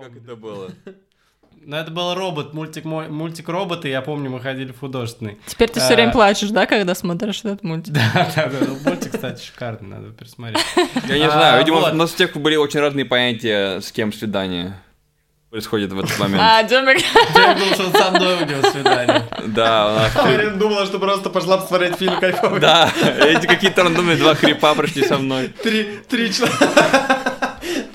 как это было. Ну, это был робот, мультик, мой- мультик робот, и я помню, мы ходили в художественный. Теперь ты все А. время плачешь, да, когда смотришь этот мультик? Да, да, да, ну, мультик, кстати, шикарный, надо пересмотреть. Я не А, знаю, видимо, вот. у нас у всех были очень разные понятия, с кем свидание происходит в этот момент. А, Демик, Я думал, что он со мной у него свидание. Да, у нас... думала, что просто пошла посмотреть фильм кайфовый. Да, эти какие-то рандомные два крипа прошли со мной. Три, три человека.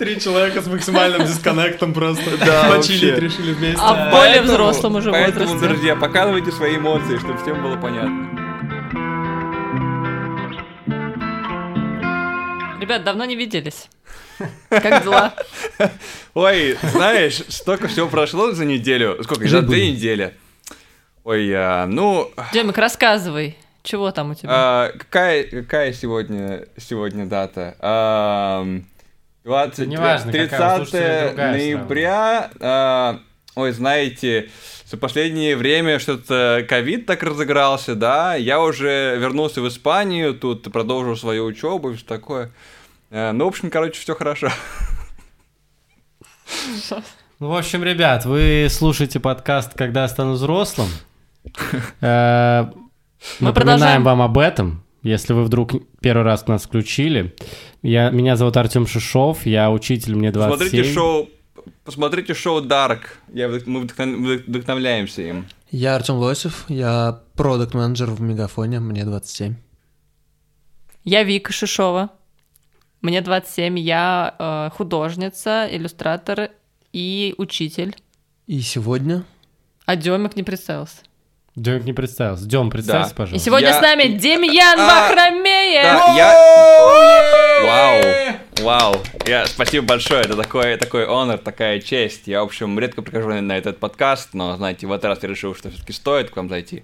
Три человека с максимальным дисконнектом просто Да, почилить решили вместе. А в более взрослом уже Поэтому, возрасте. друзья, показывайте свои эмоции, чтобы всем было понятно. Ребят, давно не виделись. Как дела? Ой, знаешь, столько всего прошло за неделю. Сколько? За две недели. Ой, а, ну, Демик, рассказывай, чего там у тебя? а, какая, какая сегодня, сегодня дата? Ам, 20, неважно, какая, 30 слушайте, другая ноября. а, ой, знаете, за последнее время что-то ковид так разыгрался, да, я уже вернулся в Испанию, тут продолжил свою учебу и все такое. А, ну, в общем, короче, все хорошо. Ну, в общем, ребят, вы слушаете подкаст «Когда я стану взрослым». Э, Мы Напоминаем продолжаем. вам об этом, если вы вдруг первый раз нас включили. Я, меня зовут Артем Шишов, я учитель, мне 27. Смотрите шоу, посмотрите шоу Dark. Я, мы вдохнов- вдохновляемся им. Я Артем Лосев, я продукт менеджер в Мегафоне, мне 27. Я Вика Шишова. Мне 27, я э, художница, иллюстратор и учитель. И сегодня А Демик не представился. Демик не представился. Дем, представься, Да. И пожалуйста. сегодня Я- с нами Демьян А, Бахромеев. Да, я... Вау, вау. Я... Спасибо большое, это такой, такой honor, такая честь. Я, в общем, редко прихожу на, этот подкаст, но, знаете, в этот раз я решил, что все-таки стоит к вам зайти.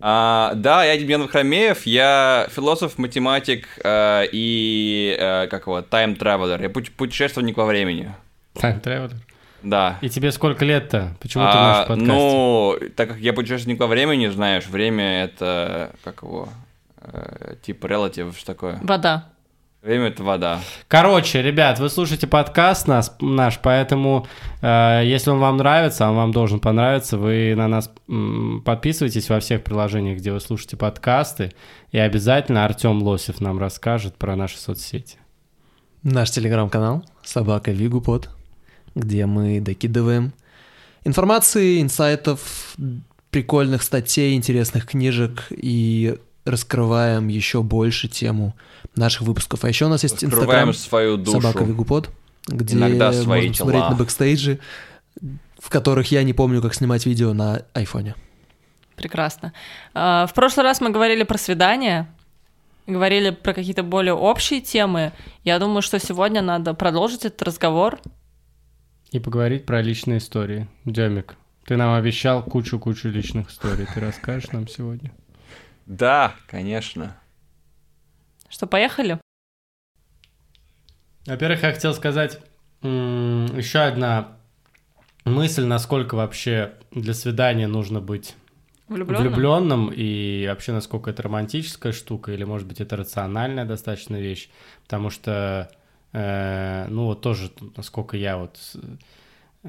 А, да, я Демьян Вахромеев, я философ, математик э, и, э, как его, тайм-травелер. Я пу- путешественник во времени. Traveler. Да. И тебе сколько лет-то? Почему ты в А, нашем подкасте? ну, так как я путешественник во времени, знаешь, время это, как его, э, типа relative, что такое? Вода. Время это вода. Короче, ребят, вы слушаете подкаст нас, наш, поэтому э, если он вам нравится, а он вам должен понравиться, вы на нас м, подписывайтесь во всех приложениях, где вы слушаете подкасты, и обязательно Артем Лосев нам расскажет про наши соцсети. наш телеграм-канал «Собака Вигупод», где мы докидываем информации, инсайтов, прикольных статей, интересных книжек и раскрываем еще больше тему наших выпусков. А еще у нас есть инстаграм свою душу. «Собака Вигупод», где Иногда свои можно смотреть тела. на бэкстейджи, в которых я не помню, как снимать видео на айфоне. Прекрасно. А, В прошлый раз мы говорили про свидания, говорили про какие-то более общие темы. Я думаю, что сегодня надо продолжить этот разговор. И поговорить про личные истории. Демик, ты нам обещал кучу-кучу личных историй. Ты расскажешь нам сегодня? Да, конечно. Что, поехали? Во-первых, я хотел сказать еще одна мысль, насколько вообще для свидания нужно быть Влюблённым? влюбленным и вообще насколько это романтическая штука или может быть это рациональная достаточно вещь, потому что ну вот тоже насколько я вот э,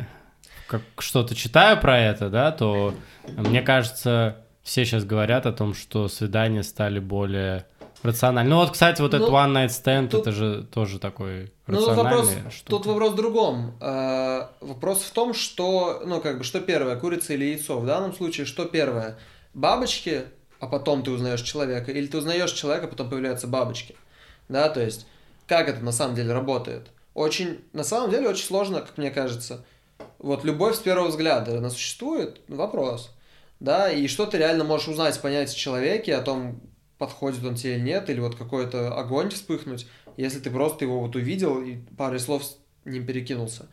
как что-то читаю про это, да, то мне кажется все сейчас говорят о том, что свидания стали более рациональны. Ну вот, кстати, вот этот Ну, one night stand, тут- это же тоже такой Ну, тут вопрос, штука. тут вопрос в другом. Э, Вопрос в том, что, ну, как бы, что первое, курица или яйцо? В данном случае, что первое? Бабочки, а потом ты узнаешь человека, или ты узнаешь человека, а потом появляются бабочки? Да, то есть, как это на самом деле работает? Очень, на самом деле, очень сложно, как мне кажется. Вот любовь с первого взгляда, она существует? Вопрос. Да, и что ты реально можешь узнать, понять в человеке, о том, подходит он тебе или нет, или вот какой-то огонь вспыхнуть, если ты просто его вот увидел и парой слов с ним перекинулся.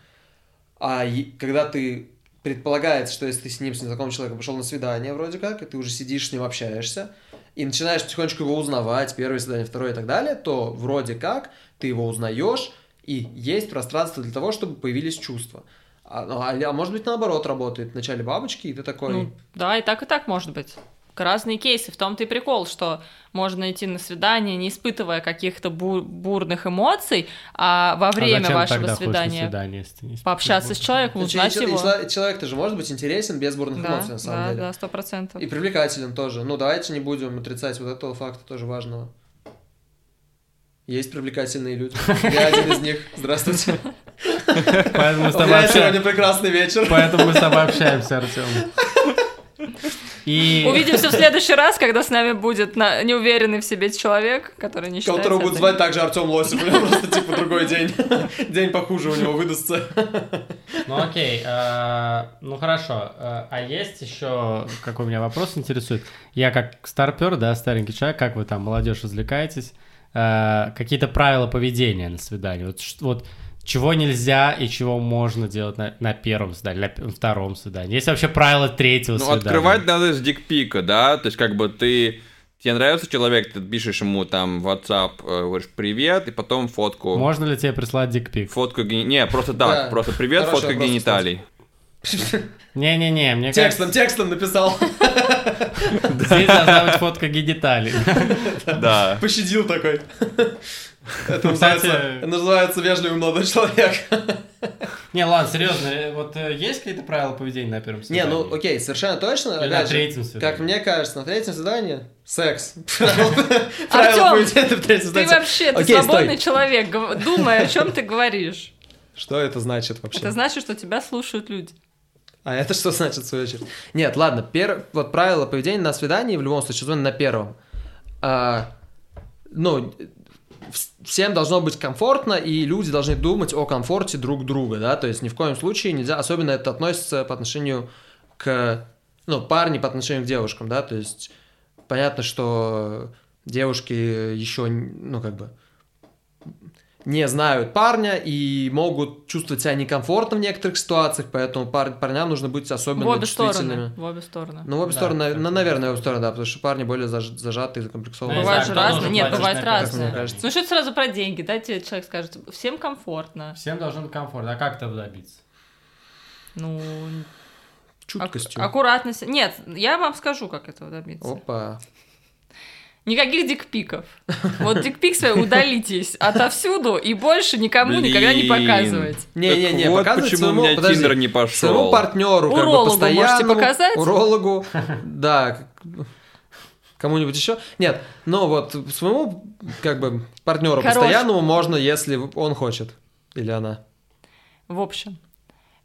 А е- когда ты предполагается, что если ты с ним, с незнакомым человеком пошел на свидание вроде как, и ты уже сидишь с ним, общаешься, и начинаешь потихонечку его узнавать, первое свидание, второе и так далее, то вроде как ты его узнаешь, и есть пространство для того, чтобы появились чувства. А, ну, а, а может быть наоборот работает. Вначале бабочки, и ты такой... Ну, да, и так, и так может быть. Разные кейсы. В том-то и прикол, что можно идти на свидание, не испытывая каких-то бу- бурных эмоций, а во время а вашего тогда ходишь на свидания свидание, если ты не пообщаться с человеком, узнать че- его. чело- Человек-то же может быть интересен без бурных Да, эмоций, на самом да, деле. да, сто процентов. И привлекателен тоже. Ну, давайте не будем отрицать вот этого факта тоже важного. Есть привлекательные люди. Я один из них. Здравствуйте. Поэтому мы с тобой общаемся. сегодня прекрасный вечер. Поэтому мы с тобой общаемся, Артем. И... Увидимся в следующий раз, когда с нами будет на- неуверенный в себе человек, который не считает Которого будут звать также Артем Лосев. У него просто типа другой день. День похуже у него выдастся. Ну окей, э, ну хорошо. Э, а есть еще, какой меня вопрос интересует? Я как старпер, да, старенький человек, как вы там, молодежь, развлекаетесь? Э, какие-то правила поведения на свидании? Вот, вот чего нельзя и чего можно делать на, на первом свидании, на втором свидании? Есть вообще правила третьего Ну, свидания? открывать надо с дикпика, да, то есть как бы ты... Тебе нравится человек, ты пишешь ему там в WhatsApp, э, говоришь привет, и потом фотку. Можно ли тебе прислать дикпик? Фотку гени... Не, просто так, Да. просто привет, Хороший фотка гениталий. Не-не-не, мне Текстом, кажется, текстом написал. здесь должна быть фотка гениталий. Да. Пощадил такой. Это Кстати- называется, называется вежливый молодой человек. Не, ладно, серьезно, э, вот э, есть какие-то правила поведения на первом Не, свидании? ну окей, совершенно точно. Или на третьем свидании? как мне кажется, на третьем свидании секс. Правила поведения в третьем Ты свидании. вообще, ты Окей, стой. свободный человек, думай, о чем ты говоришь. Что это значит вообще? Это значит, что тебя слушают люди. А это что значит, в свою очередь? Нет, ладно, пер... вот правила поведения на свидании в любом случае, особенно на первом. А, ну, всем должно быть комфортно, и люди должны думать о комфорте друг друга, да, то есть ни в коем случае нельзя, особенно это относится по отношению к, ну, парни по отношению к девушкам, да, то есть понятно, что девушки еще, ну, как бы, не знают парня и могут чувствовать себя некомфортно в некоторых ситуациях, поэтому пар- парням нужно быть особенно В обе чувствительными. стороны. В обе стороны. Ну, в обе Да, стороны, ну, наверное, в обе да. стороны, да, потому что парни более заж- зажатые, закомплексованные. Ну, Бывает не же разные. Нет, на каждом разные. Ну что это сразу про деньги, да? Тебе человек скажет, всем комфортно. Всем должен быть комфортно. А как этого добиться? Ну, Чуткостью. ак- аккуратность. Нет, я вам скажу, как этого добиться. Опа. Никаких дикпиков. Вот дикпик свой удалитесь отовсюду и больше никому никогда не Блин. показывать. Не-не-не, вот показывать почему своему, у меня подожди, Тиндер не своему пошел. партнеру, как бы, Урологу можете постоянному, показать? урологу, да, как- кому-нибудь еще. Нет, но вот своему, как бы, партнеру Короче. постоянному можно, если он хочет. Или она. В общем,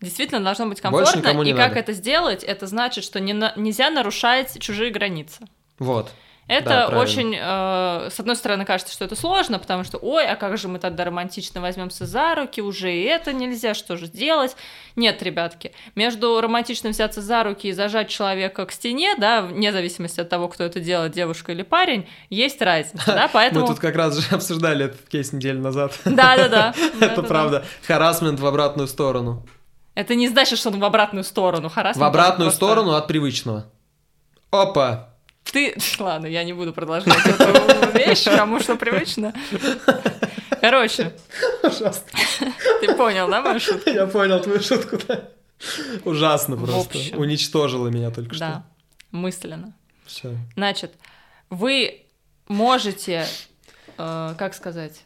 действительно должно быть комфортно. и как надо. это сделать, это значит, что не нельзя нарушать чужие границы. Вот. Это Да, правильно. очень, э, с одной стороны, кажется, что это сложно, потому что, ой, а как же мы тогда романтично возьмемся за руки, уже и это нельзя, что же делать? Нет, ребятки, между романтично взяться за руки и зажать человека к стене, да, вне зависимости от того, кто это делает, девушка или парень, есть разница, да, поэтому... Мы тут как раз же обсуждали этот кейс неделю назад. Да-да-да. Это правда. Харасмент в обратную сторону. Это не значит, что он в обратную сторону. Харассмент В обратную сторону от привычного. Опа! Ты... Ладно, я не буду продолжать эту вещь, кому что привычно. Короче, Ужасно. ты понял, да, мою шутку? Я понял твою шутку, да. Ужасно просто. Уничтожила меня только что. Да, мысленно. Все. Значит, вы можете, э, как сказать,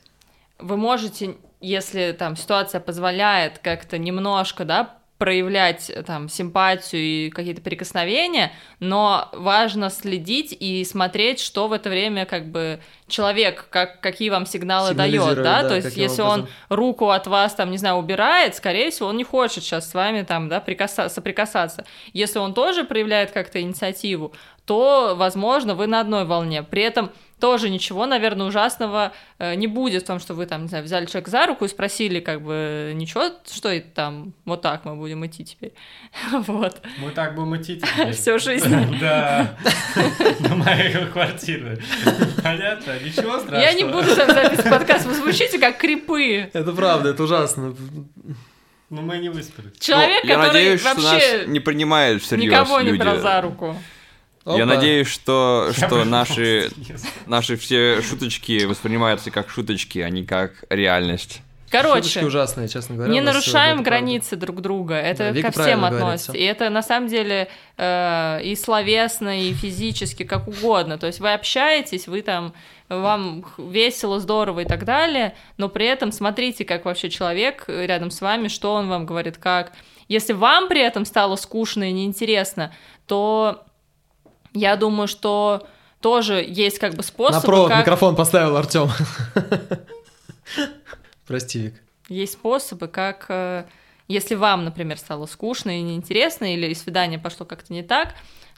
вы можете, если там ситуация позволяет как-то немножко, да, проявлять э, там симпатию и какие-то прикосновения, но важно следить и смотреть, что в это время как бы человек, как, какие вам сигналы дает, да, да, то есть если образом. он руку от вас там, не знаю, убирает, скорее всего, он не хочет сейчас с вами там, да, прикаса- соприкасаться. Если он тоже проявляет как-то инициативу, то, возможно, вы на одной волне. При этом тоже ничего, наверное, ужасного э, не будет в том, что вы там, не знаю, взяли человека за руку и спросили, как бы, ничего, что это там, вот так мы будем идти теперь. Вот. Мы так будем идти теперь. Всю жизнь. Да. До моей квартиры. Понятно? Ничего страшного. Я не буду там записывать подкаст, вы звучите как крипы. Это правда, это ужасно. Ну мы не выспались. Человек, Ну, я который надеюсь, что нас вообще не принимают всерьез никого не люди. брал за руку. Я Опа. надеюсь, что, Я что наши, наши все шуточки воспринимаются как шуточки, а не как реальность. Короче, Шуточки ужасные, честно говоря. не нарушаем это правда. границы друг друга. Это Да, Вика ко всем говорит относится. всё. И это на самом деле э, и словесно, и физически, как угодно. То есть вы общаетесь, вы там вам весело, здорово и так далее, но при этом смотрите, как вообще человек рядом с вами, что он вам говорит, как. Если вам при этом стало скучно и неинтересно, то я думаю, что тоже есть как бы На способы, провод как... микрофон поставил Артем. Прости, Вик. Есть способы, как, э, если вам, например, стало скучно и неинтересно, или свидание пошло как-то не так,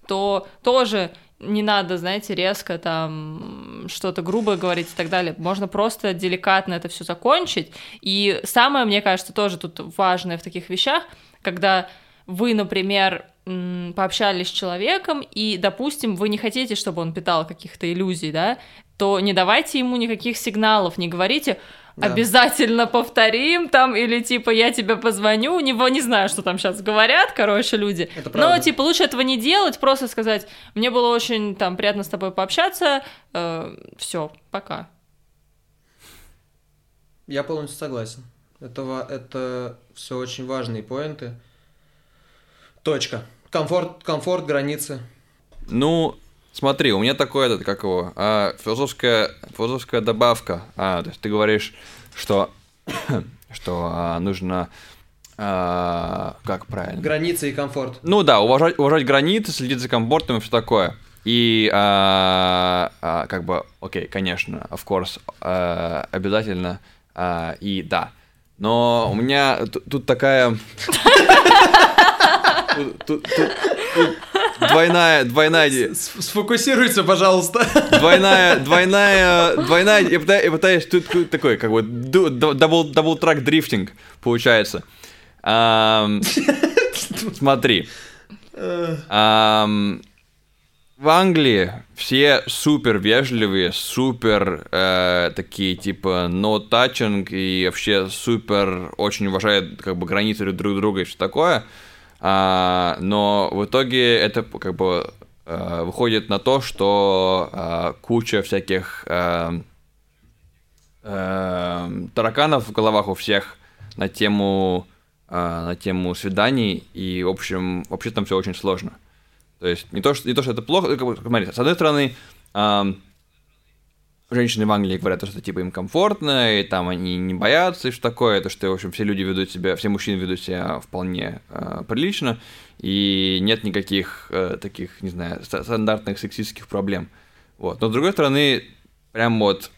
то тоже не надо, знаете, резко там что-то грубое говорить и так далее. Можно просто деликатно это все закончить. И самое, мне кажется, тоже тут важное в таких вещах, когда вы, например, пообщались с человеком, и, допустим, вы не хотите, чтобы он питал каких-то иллюзий, да, то не давайте ему никаких сигналов, не говорите, Да. обязательно повторим там, или типа я тебе позвоню, не, не знаю, что там сейчас говорят, короче, люди. Это Но, типа, лучше этого не делать, просто сказать, мне было очень там приятно с тобой пообщаться, все, пока. Я полностью согласен. Это, это все очень важные поинты. Точка. Комфорт, комфорт, границы. Ну, смотри, у меня такое, этот, как его, а, философская, философская добавка. А, то есть ты говоришь, что, что а, нужно, а, как правильно? Границы и комфорт. Ну да, уважать, уважать границы, следить за комфортом и все такое. И а, а, как бы, окей, конечно, of course, а, обязательно, а, и да. Но у меня тут такая... Тут, тут- тут- тут двойная, двойная, Сфокусируйся, пожалуйста. двойная, двойная, двойная, я пытаюсь, я пытаюсь тут, такой, как бы, double, double track drifting получается. Ам, смотри, Ам, в Англии все супер вежливые, супер э, такие типа no touching и вообще супер очень уважают как бы границы друг друга и все такое. А, но в итоге это как бы э, выходит на то, что э, куча всяких э, э, тараканов в головах у всех на тему э, на тему свиданий и в общем вообще там все очень сложно. То есть не то, что, не то, что это плохо, как бы, смотри, с одной стороны, ам, женщины в Англии говорят, что типа им комфортно, и там они не боятся, и что такое, то, что, в общем, все люди ведут себя, все мужчины ведут себя вполне э, прилично, и нет никаких э, таких, не знаю, ста- стандартных сексистских проблем. Вот. Но с другой стороны, прям вот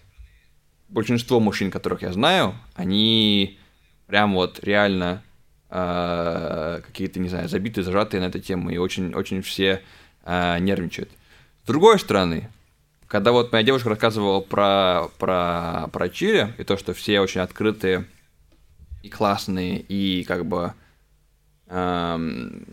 большинство мужчин, которых я знаю, они прям вот реально э, какие-то, не знаю, забитые, зажатые на эту тему, и очень, очень все э, нервничают. С другой стороны, когда вот моя девушка рассказывала про, про, про Чили, и то, что все очень открытые и классные, и как бы эм,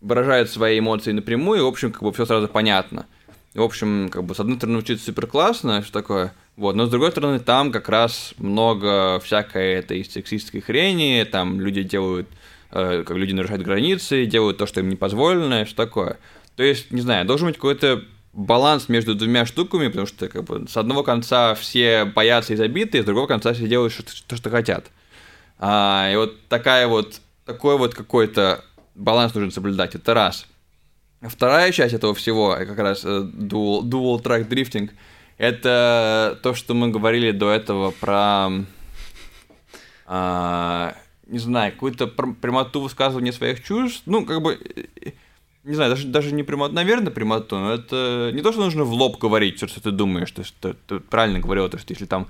выражают свои эмоции напрямую, и, в общем, как бы все сразу понятно. В общем, как бы, с одной стороны, учиться супер классно, что такое, вот, но с другой стороны, там как раз много всякой этой сексистской хрени, там люди делают, э, как люди нарушают границы, делают то, что им не позволено, что такое. То есть, не знаю, должен быть какой-то баланс между двумя штуками, потому что как бы, с одного конца все боятся и забиты, с другого конца все делают что- то, что хотят. А, и вот такая вот, такой вот какой-то баланс нужно соблюдать, это раз. Вторая часть этого всего, э, как раз э, dual, dual track drifting, это то, что мы говорили до этого про, а, не знаю, какую-то пр- прямоту высказывания своих чувств, ну, как бы, э, не знаю, даже, даже не прямоту, наверное, прямоту, но это не то, что нужно в лоб говорить, все, что ты думаешь, есть ты, ты правильно говорил, то, что если там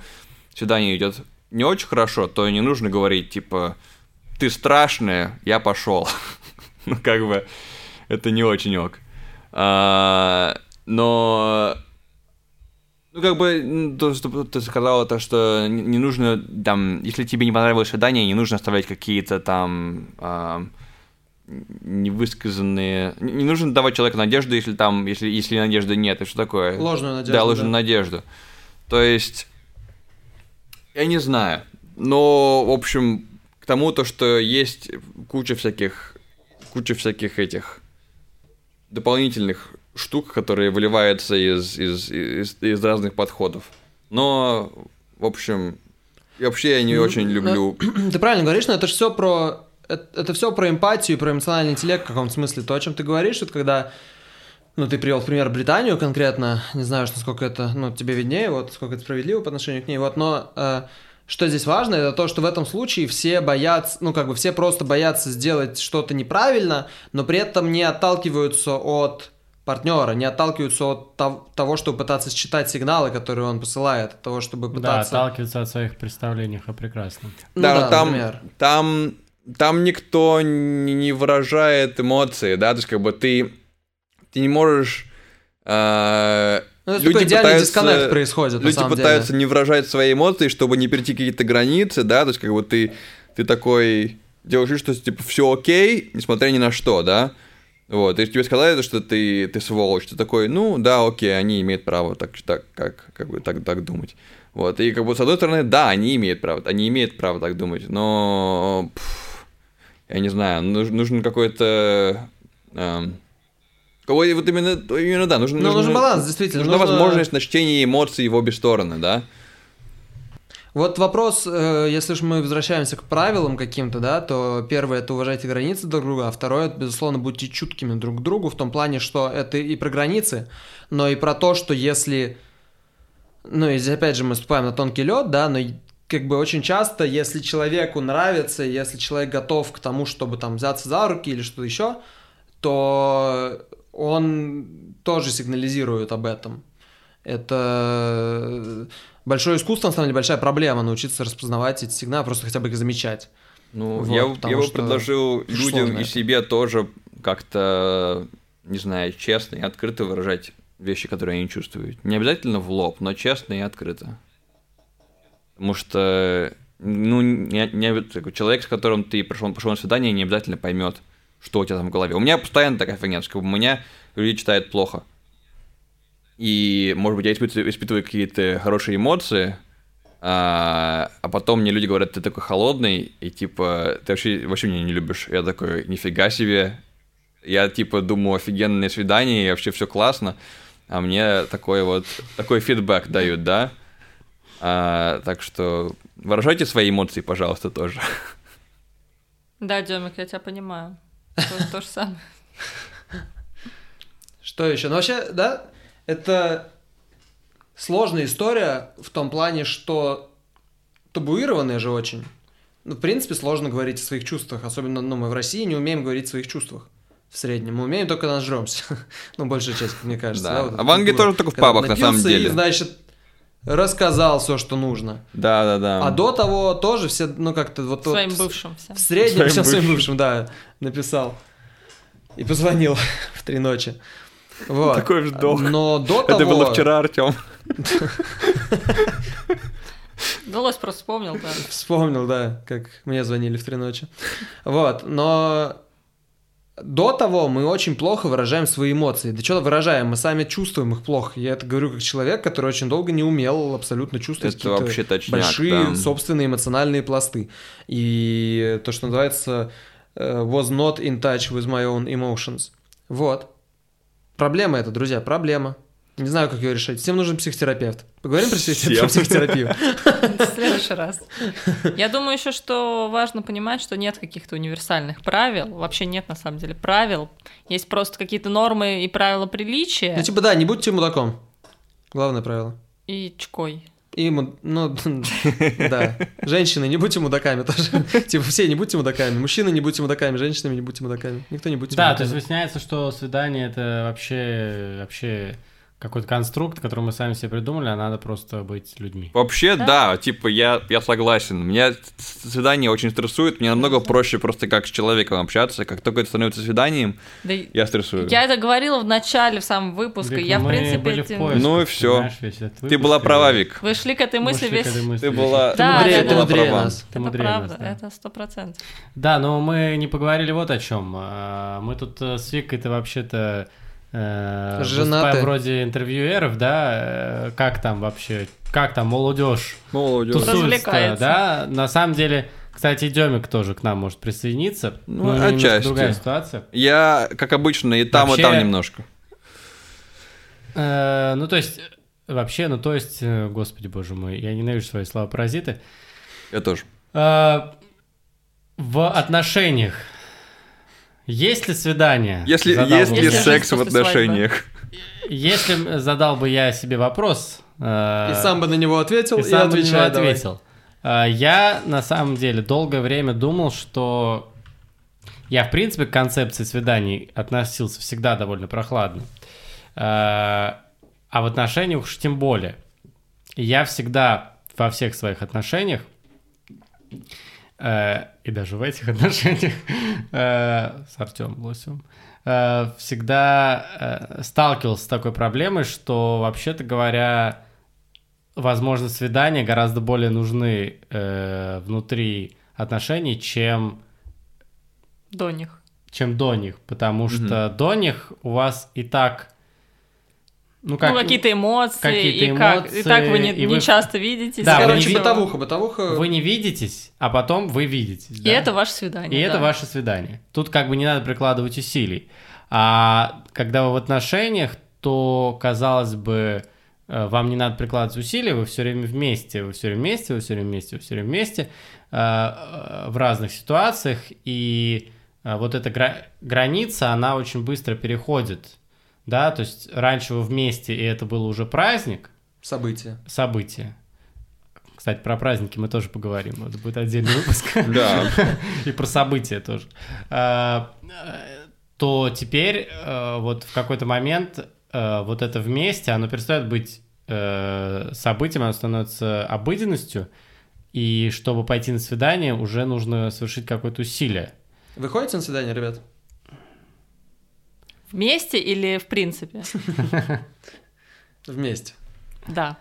свидание идет не очень хорошо, то не нужно говорить, типа, ты страшная, я пошел. ну, как бы, это не очень ок. А, но, ну, как бы, то, что ты сказала, то, что не нужно, там, если тебе не понравилось свидание, не нужно оставлять какие-то там невысказанные... Не нужно давать человеку надежду, если там, если, если надежды нет, и что такое? Ложную надежду. Да, ложную надежду. То есть, я не знаю. Но, в общем, к тому, то, что есть куча всяких, куча всяких этих дополнительных штук, которые выливаются из, из, из, из разных подходов. Но, в общем, И вообще я не Ну, очень люблю... Ты правильно говоришь, но это же все про... Это, это все про эмпатию, про эмоциональный интеллект в каком-то смысле. То, о чем ты говоришь, это когда... Ну, ты привел в пример Британию конкретно. Не знаю, насколько это... Ну, тебе виднее, вот, сколько это справедливо по отношению к ней. Вот, но... э, что здесь важно, это то, что в этом случае все боятся, ну, как бы все просто боятся сделать что-то неправильно, но при этом не отталкиваются от партнера, не отталкиваются от того, чтобы пытаться считать сигналы, которые он посылает, от того, чтобы Да, пытаться... отталкиваться от своих представлений о прекрасном. Ну да, но там, например. там, там никто не, выражает эмоции, да, то есть как бы ты, ты не можешь... э, Ну, это такой идеальный дисконнект происходит, люди пытаются деле. не выражать свои эмоции, чтобы не перейти какие-то границы, да, то есть как бы ты, ты такой делаешь что типа все окей, несмотря ни на что, да, вот, и тебе сказали, что ты, ты сволочь, ты такой, ну, да, окей, они имеют право так, так, как, как бы так, так думать. Вот, и как бы с одной стороны, да, они имеют право, они имеют право так думать, но, пф, я не знаю, нужен, нужен какой-то, какой вот именно, именно, да, нужен, Ну, нужен баланс, действительно. нужна нужно- возможность на чтение эмоций в обе стороны, да. Вот вопрос, э, если же мы возвращаемся к правилам каким-то, да, то первое это уважайте границы друг друга, а второе, это, безусловно, будьте чуткими друг к другу в том плане, что это и про границы, но и про то, что если, ну и опять же мы ступаем на тонкий лед, да, но как бы очень часто, если человеку нравится, если человек готов к тому, чтобы там взяться за руки или что-то еще, то он тоже сигнализирует об этом. Это большое искусство, на самом деле, большая проблема научиться распознавать эти сигналы, просто хотя бы их замечать. Ну, Вот, я, я бы предложил людям и себе тоже как-то, не знаю, честно и открыто выражать вещи, которые они чувствуют. Не обязательно в лоб, но честно и открыто. Потому что, ну, не, не- человек, с которым ты пошел, пошел на свидание, не обязательно поймет, что у тебя там в голове. У меня постоянно такая фигня, что бы меня люди читают плохо. И, может быть, я испытываю, испытываю какие-то хорошие эмоции, а, а потом мне люди говорят, ты такой холодный, и типа, ты вообще, вообще меня не любишь. Я такой, нифига себе. Я типа думаю, офигенное свидание, и вообще все классно. А мне такой вот, такой фидбэк дают, да? А, так что выражайте свои эмоции, пожалуйста, тоже. Да, Демик, я тебя понимаю. То, то же самое. Что еще? Ну, вообще, да, это сложная история в том плане, что табуированная же очень. Ну, в принципе, сложно говорить о своих чувствах, особенно, ну, мы в России не умеем говорить о своих чувствах. В среднем. Мы умеем только нажремся. ну, большая часть, мне кажется. Да. вот эта А в Англии тоже только в пабах, на самом деле. И, значит, рассказал все, что нужно. Да-да-да. А до того тоже все, ну, как-то вот... вот Своим бывшим всем. В среднем Своим всем своим бывшим. бывшим, да, написал. И позвонил в три ночи. Вот. Такой вздох. Но до того... Это было вчера, Артем. Голос просто вспомнил, да. Вспомнил, да, как мне звонили в три ночи. Вот, но до того мы очень плохо выражаем свои эмоции. Да что выражаем, мы сами чувствуем их плохо. Я это говорю как человек, который очень долго не умел абсолютно чувствовать Это вообще точняк, большие да. собственные эмоциональные пласты. И то, что называется э, was not in touch with my own emotions. Вот. Проблема это, друзья, проблема. Не знаю, как ее решать. Всем нужен психотерапевт. Поговорим про про психотерапию. В следующий раз. Я думаю еще, что важно понимать, что нет каких-то универсальных правил. Вообще нет, на самом деле, правил. Есть просто какие-то нормы и правила приличия. Ну, типа, да, не будьте мудаком. Главное правило. И чкой. И, му- ну, да. Женщины, не будьте мудаками тоже. Типа, все не будьте мудаками. Мужчины, не будьте мудаками. Женщинами, не будьте мудаками. Никто не будьте Да, то есть мудаками. выясняется, что свидание это вообще, вообще какой-то конструкт, который мы сами себе придумали, а надо просто быть людьми. Вообще, Да. да, типа, я, я согласен. Меня свидание очень стрессует. Мне намного проще просто как с человеком общаться. Как только это становится свиданием, Да я стрессую. Я это говорила в начале, в самом выпуске. Вик, я, в принципе, были в этим- поисках, Ну и весь этот Ты выпуск, была права, Вик. Вы шли к этой мы мысли весь... этой мысли Ты была, Да, мудрее, да, ты мудрее права. нас. Ты Это мудрее правда, нас, да. это сто процентов. Да, но мы не поговорили вот о чем. Мы тут э, с Викой-то вообще-то э, Женаты. вроде интервьюеров, да? Э, Как там вообще? Как там молодежь Молодец. тусуется, Развлекается. да? На самом деле, кстати, Демик тоже к нам может присоединиться. Ну, у него немножко отчасти. другая ситуация. Я, как обычно, и там, Вообще- и там немножко. Э, ну, то есть, э, вообще, ну, то есть, э, господи боже мой, я ненавижу свои слова паразиты. Я тоже. А, В отношениях есть ли свидание? Если Задал есть бы ли секс в отношениях? Если задал бы я себе вопрос... э, И сам бы на него ответил, и и, сам на него отвечай давай. ответил. А, Я на самом деле долгое время думал, что я, в принципе, к концепции свиданий относился всегда довольно прохладно. А а в отношениях уж тем более. Я всегда во всех своих отношениях, э, и даже в этих отношениях. Э, с Артемом Лосевым, э, всегда э, сталкивался с такой проблемой, что, вообще-то говоря, возможно, свидания гораздо более нужны э, внутри отношений, чем, До них. чем до них, потому что до них у вас и так... Ну, как, ну, какие-то эмоции, какие-то и как. И так вы не, и не вы- часто видитесь. Да, вы короче, не Короче, ви- бытовуха, бытовуха. вы не видитесь, а потом вы видитесь. И да? это ваше свидание. И да. это ваше свидание. Тут как бы не надо прикладывать усилий. А когда вы в отношениях, то, казалось бы, э, вам не надо прикладывать усилий, вы все время вместе, вы все время вместе, вы все время вместе, вы все время вместе э, э, в разных ситуациях. И вот эта гра- граница, она очень быстро переходит. Да, то есть раньше вы вместе, и это было уже праздник, События. событие. Кстати, про праздники мы тоже поговорим. Это будет отдельный выпуск. Да. И про события тоже. А, То теперь э, вот в какой-то момент э, вот это вместе, оно перестает быть э, событием, оно становится обыденностью. И чтобы пойти на свидание, уже нужно совершить какое-то усилие. Вы ходите на свидание, ребят? Вместе или в принципе? Вместе. Да.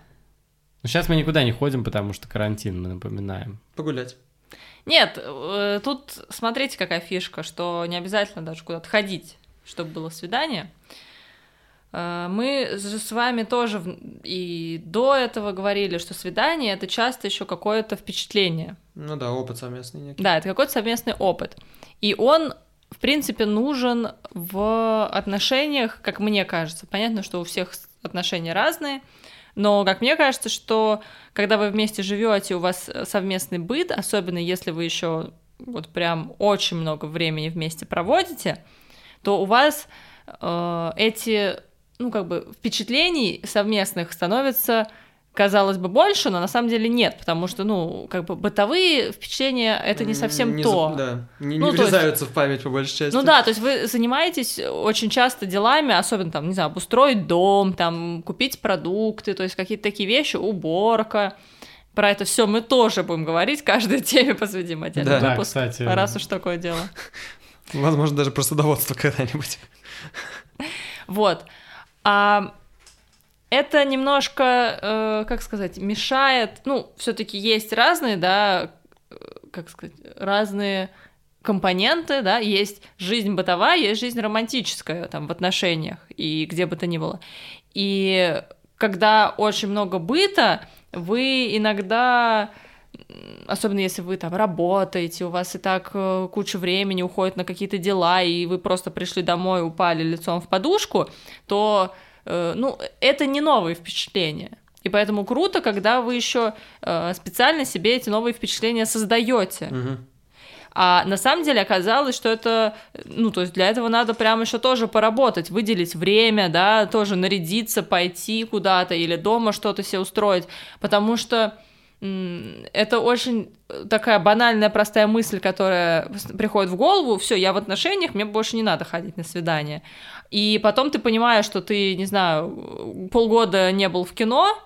Но сейчас мы никуда не ходим, потому что карантин, мы напоминаем. Погулять. Нет, э, тут смотрите, какая фишка, что не обязательно даже куда-то ходить, чтобы было свидание. Э, Мы же с вами тоже и до этого говорили, что свидание это часто еще какое-то впечатление. Ну да, опыт совместный некий. Да, это какой-то совместный опыт. И он, в принципе, нужен в отношениях, как мне кажется. Понятно, что у всех отношения разные, но как мне кажется, что когда вы вместе живете, у вас э, совместный быт, особенно если вы еще вот прям очень много времени вместе проводите, то у вас э, эти, ну как бы впечатлений совместных становится казалось бы, больше, но на самом деле нет, потому что, ну, как бы бытовые впечатления это не совсем Не то. за- Да, не, Ну, не есть- врезаются в память по большей части. Ну да, то есть вы занимаетесь очень часто делами, особенно там, не знаю, обустроить дом, там, купить продукты, то есть какие-то такие вещи, уборка. Про это все мы тоже будем говорить, каждой теме посвятим отдельный Да. Да, выпуск, кстати. раз уж такое дело. Возможно, даже про садоводство когда-нибудь. Вот. А это немножко, э, как сказать, мешает. Ну, все-таки есть разные, да, э, как сказать, разные компоненты, да, есть жизнь бытовая, есть жизнь романтическая там в отношениях и где бы то ни было. И когда очень много быта, вы иногда особенно если вы там работаете, у вас и так э, куча времени уходит на какие-то дела, и вы просто пришли домой, упали лицом в подушку, то, ну, это не новые впечатления. И поэтому круто, когда вы еще э, специально себе эти новые впечатления создаете. А на самом деле оказалось, что это, ну, то есть для этого надо прям еще тоже поработать, выделить время, да, тоже нарядиться, пойти куда-то или дома что-то себе устроить, потому что это очень такая банальная, простая мысль, которая приходит в голову, все, я в отношениях, мне больше не надо ходить на свидание. И потом ты понимаешь, что ты, не знаю, полгода не был в кино,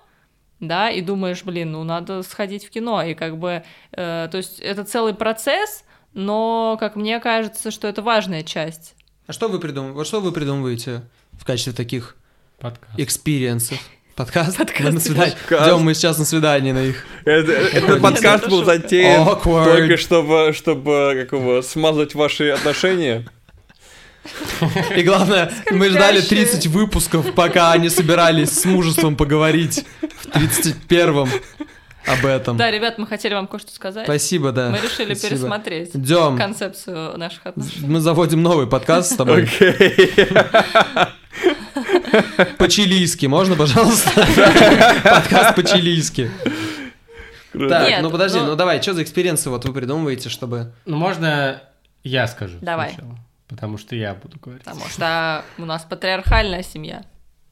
да, и думаешь, блин, ну надо сходить в кино, и как бы, э, то есть это целый процесс, но, как мне кажется, что это важная часть. А что вы придумываете? Вот что вы придумываете в качестве таких experience ов? Подкаст? Подкаст. Мы на свидание. Подкаст. Идем мы сейчас на свидание на их. Это- Этот подкаст был затеян Awkward. только чтобы, чтобы как его, смазать ваши отношения. И главное, мы ждали Скользящие. 30 выпусков, пока они собирались с мужеством поговорить в 31-м об этом. Да, ребят, мы хотели вам кое-что сказать. Спасибо, да. Мы решили Спасибо. пересмотреть Идем. концепцию наших отношений. Мы заводим новый подкаст с тобой. Окей. По-чилийски, можно, пожалуйста? Подкаст по-чилийски. Так, Нет, ну подожди, ну- ну давай, что за experience ы вот вы придумываете, чтобы... Ну, можно я скажу Давай. сначала, потому что я буду говорить. Потому что у нас патриархальная семья.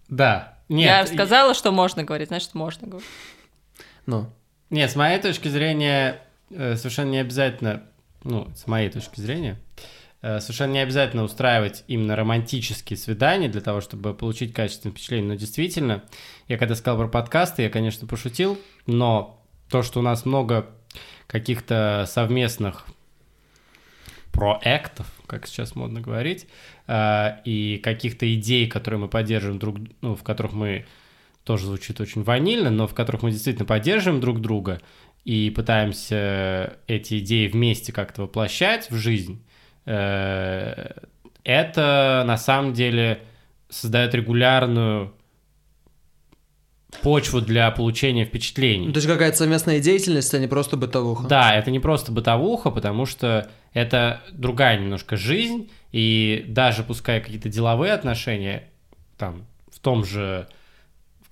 Да. Нет, Я сказала, что можно говорить, значит, можно говорить. Ну, Нет, с моей точки зрения, э, совершенно не обязательно, ну, с моей точки зрения, совершенно не обязательно устраивать именно романтические свидания для того, чтобы получить качественное впечатление. Но действительно, я когда сказал про подкасты, я, конечно, пошутил, но то, что у нас много каких-то совместных проектов, как сейчас модно говорить, э, и каких-то идей, которые мы поддерживаем друг, ну, в которых мы тоже звучит очень ванильно, но в которых мы действительно поддерживаем друг друга и пытаемся эти идеи вместе как-то воплощать в жизнь, э, это на самом деле создает регулярную почву для получения впечатлений. ну, то есть какая-то совместная деятельность, а не просто бытовуха. Да, это не просто бытовуха, потому что это другая немножко жизнь, и даже пускай какие-то деловые отношения, там, в том же,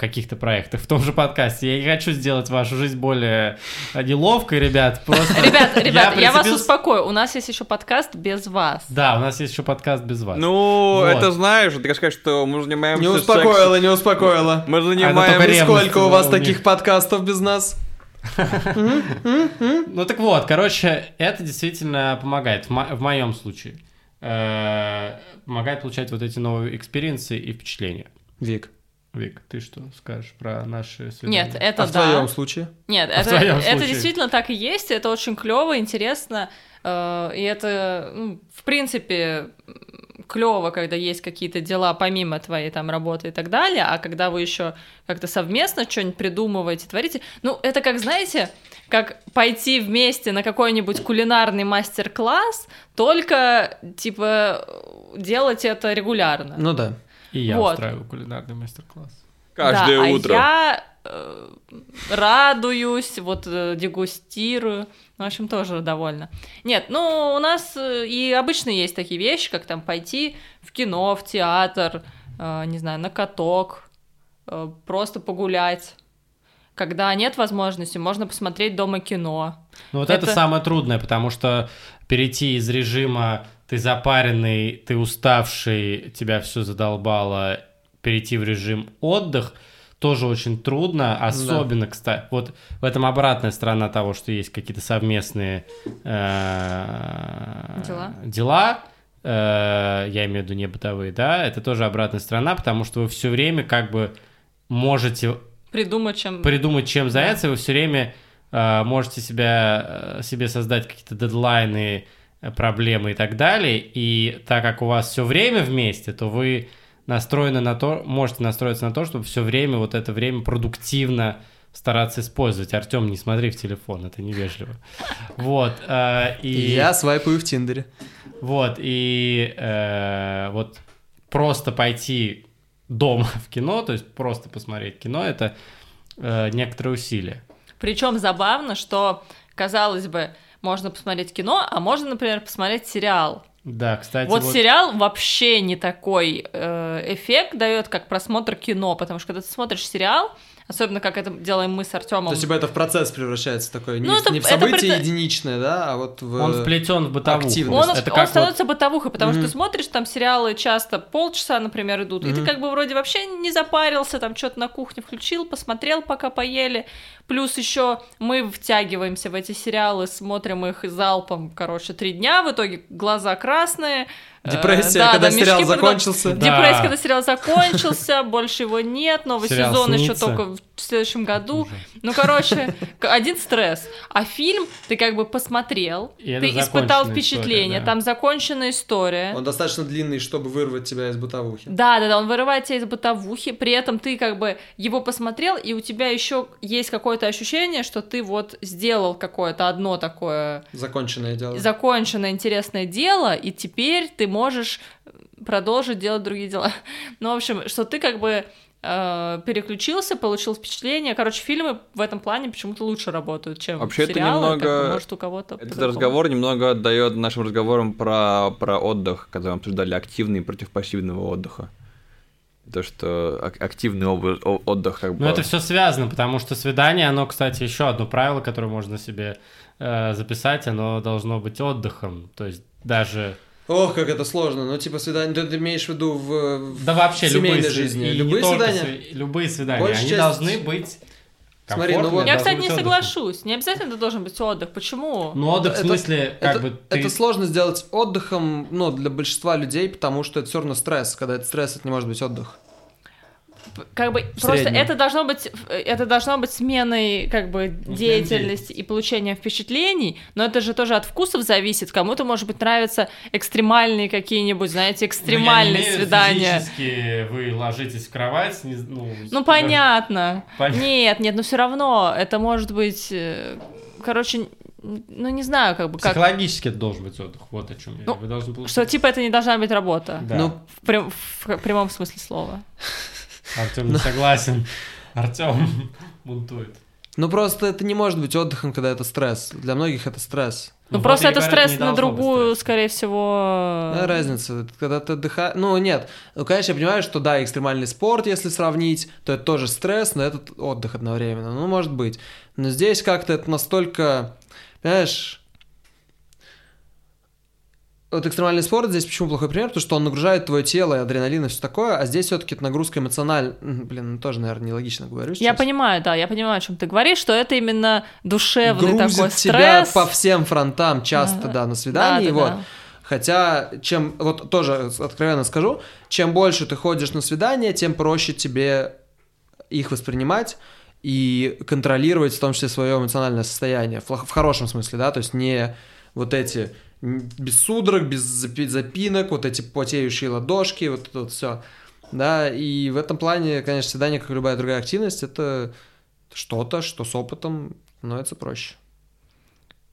каких-то проектах, в том же подкасте, я не хочу сделать вашу жизнь более э, неловкой, ребят, просто... Ребят, ребят, я вас прицепился- успокою. У нас есть еще подкаст без вас. Да, у нас есть еще подкаст без вас. Ну, Вот. это знаешь, ты сказать, что мы занимаемся Не сексом. успокоила, не успокоила. Мы только занимаемся... Сколько у вас у них. таких подкастов без нас? Ну так вот, короче, это действительно помогает, в, мо- в моем случае. Э, Помогает получать вот эти новые experience ы и впечатления. Вик. Вик, ты что скажешь про наши свидания? Нет, это А в да. твоем случае? Нет, А в это, твоем это случае? действительно так и есть, это очень клево, интересно, э, и это, ну, в принципе, клево, когда есть какие-то дела помимо твоей там работы и так далее, а когда вы еще как-то совместно что-нибудь придумываете, творите, ну, это как, знаете, как пойти вместе на какой-нибудь кулинарный мастер-класс, только, типа, делать это регулярно. Ну да. И я Вот. устраиваю кулинарный мастер-класс. Каждое Да, утро. А я э, радуюсь, вот э, дегустирую. Ну, В общем, тоже довольна. Нет, ну, у нас э, и обычно есть такие вещи, как там пойти в кино, в театр, э, не знаю, на каток, э, просто погулять. Когда нет возможности, можно посмотреть дома кино. Ну вот это... Это- самое трудное, потому что перейти из режима ты запаренный, ты уставший, тебя все задолбало, перейти в режим отдых тоже очень трудно, особенно, кстати, вот в этом обратная сторона того, что есть какие-то совместные э, Дела. дела, э, я имею в виду не бытовые, да, это тоже обратная сторона, потому что вы все время как бы можете Придумать, чем... придумать, чем заняться, вы все время э, можете себя, э, себе создать какие-то дедлайны, проблемы и так далее. И так как у вас все время вместе, то вы настроены на то, можете настроиться на то, чтобы все время вот это время продуктивно стараться использовать. Артем, не смотри в телефон, это невежливо. Вот. э, И я свайпаю в Тиндере. вот, и э, вот просто пойти дома в кино, то есть просто посмотреть кино, это э, некоторые усилия. Причем забавно, что, казалось бы, можно посмотреть кино, а можно, например, посмотреть сериал. Да, кстати, Вот, вот, сериал вообще не такой э, эффект дает, как просмотр кино, потому что когда ты смотришь сериал, особенно как это делаем мы с Артемом. То есть типа это в процесс превращается такой, не, Ну, в- это- не в это событие пред- единичное, да, а вот в... он вплетен в бытовуху. активность. Он, это он вот- становится бытовухой, потому что Мгм. ты смотришь, там сериалы часто полчаса, например, идут, и ты как бы вроде вообще не запарился, там что-то на кухне включил, посмотрел, пока поели. Плюс еще мы втягиваемся в эти сериалы, смотрим их залпом, короче, три дня, в итоге глаза красные. э, Депрессия, да, когда да, сериал закончился. Да. Депрессия, когда сериал закончился, больше его нет, новый Сериал сезон еще только в следующем году. Ужас. Ну, короче, один стресс. А фильм ты как бы посмотрел, И ты испытал впечатление, история, да. там законченная история. Он достаточно длинный, чтобы вырвать тебя из бытовухи. Да, да, да, он вырывает тебя из бытовухи, при этом ты как бы его посмотрел, и у тебя еще есть какое-то ощущение, что ты вот сделал какое-то одно такое Законченное дело. законченное интересное дело, и теперь ты можешь продолжить делать другие дела. Ну, в общем, что ты как бы переключился, получил впечатление. Короче, фильмы в этом плане почему-то лучше работают, чем Вообще это сериалы. как бы, немного- может, у кого-то Этот по-другому. разговор немного отдает нашим разговорам про, про отдых, когда мы обсуждали активный против пассивного отдыха. то, что ак- активный образ- отдых как бы... Ну, это все связано, потому что свидание, оно, кстати, еще одно правило, которое можно себе э, записать, оно должно быть отдыхом. То есть даже... Ох, как это сложно. Ну, типа, свидание, ты, ты имеешь в виду в, в Да вообще семейной любые, жизни. и не любые только свидания? сви- любые свидания, Большая они часть- должны быть Смотри, ну вот- Я, кстати, не соглашусь. Не обязательно это должен быть отдых. Почему? Ну, отдых в Это- смысле, как это, бы ты... это сложно сделать отдыхом, ну, для большинства людей, потому что это все равно стресс. Когда это стресс, это не может быть отдых. Как бы В просто среднем. это должно быть это должно быть сменой как бы деятельности и получением впечатлений, но это же тоже от вкусов зависит. Кому-то может быть нравятся экстремальные какие-нибудь, знаете, экстремальные Ну, я не имею свидания. Физически вы ложитесь в кровать, не- ну... Ну понятно. Пон- Нет, нет, но все равно это может быть, э, короче, ну не знаю, как бы как, Психологически это должен быть отдых, вот о чем я. Ну, Вы должны получить... что типа это не должна быть работа Да. Ну, в, прям- в прямом смысле слова. Артем не согласен. Артем бунтует. ну, просто это не может быть отдыхом, когда это стресс. Для многих это стресс. Ну, вот просто это стресс на другую, стресса. скорее всего. Какая разница? Когда ты отдыхаешь... Ну, нет. Ну, конечно, я понимаю, что да, экстремальный спорт, если сравнить, то это тоже стресс, но это отдых одновременно. Ну, может быть. Но здесь как-то это настолько... Понимаешь... Вот экстремальный спорт здесь почему плохой пример? Потому что он нагружает твое тело, и адреналин и все такое, а здесь все-таки это нагрузка эмоциональная. Блин, ну тоже, наверное, нелогично говорю сейчас. Я понимаю, да, я понимаю, о чем ты говоришь, что это именно душевный Грузит такой тебя стресс. по всем фронтам часто, Ага. да, на свидании, Да, да, вот. да. Хотя, чем, вот тоже откровенно скажу, чем больше ты ходишь на свидания, тем проще тебе их воспринимать и контролировать в том числе свое эмоциональное состояние, в, в хорошем смысле, да, то есть не вот эти без судорог, без запи- запинок, вот эти потеющие ладошки, вот это вот все, да, и в этом плане, конечно, свидание, как и любая другая активность, это что-то, что с опытом становится проще.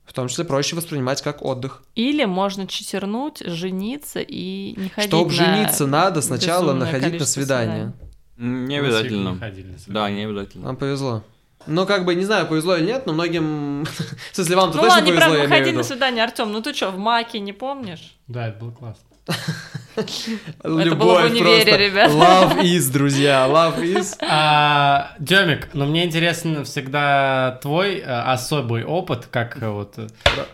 В том числе проще воспринимать как отдых. Или можно читернуть, жениться и не ходить Чтобы на жениться, надо сначала находить на свидание. М, Не обязательно. не Да, не обязательно. Вам повезло. Ну, как бы, не знаю, повезло или нет, но многим... В смысле, вам-то Ну точно ладно, повезло, неправда, я мы имею в ходили на свидание, Артем, ну ты что, в Маке не помнишь? Да, это было классно. Это было в универе, просто. ребят. Love is, друзья, love is. А, Демик, ну мне интересен всегда твой э, особый опыт, как э, вот... э,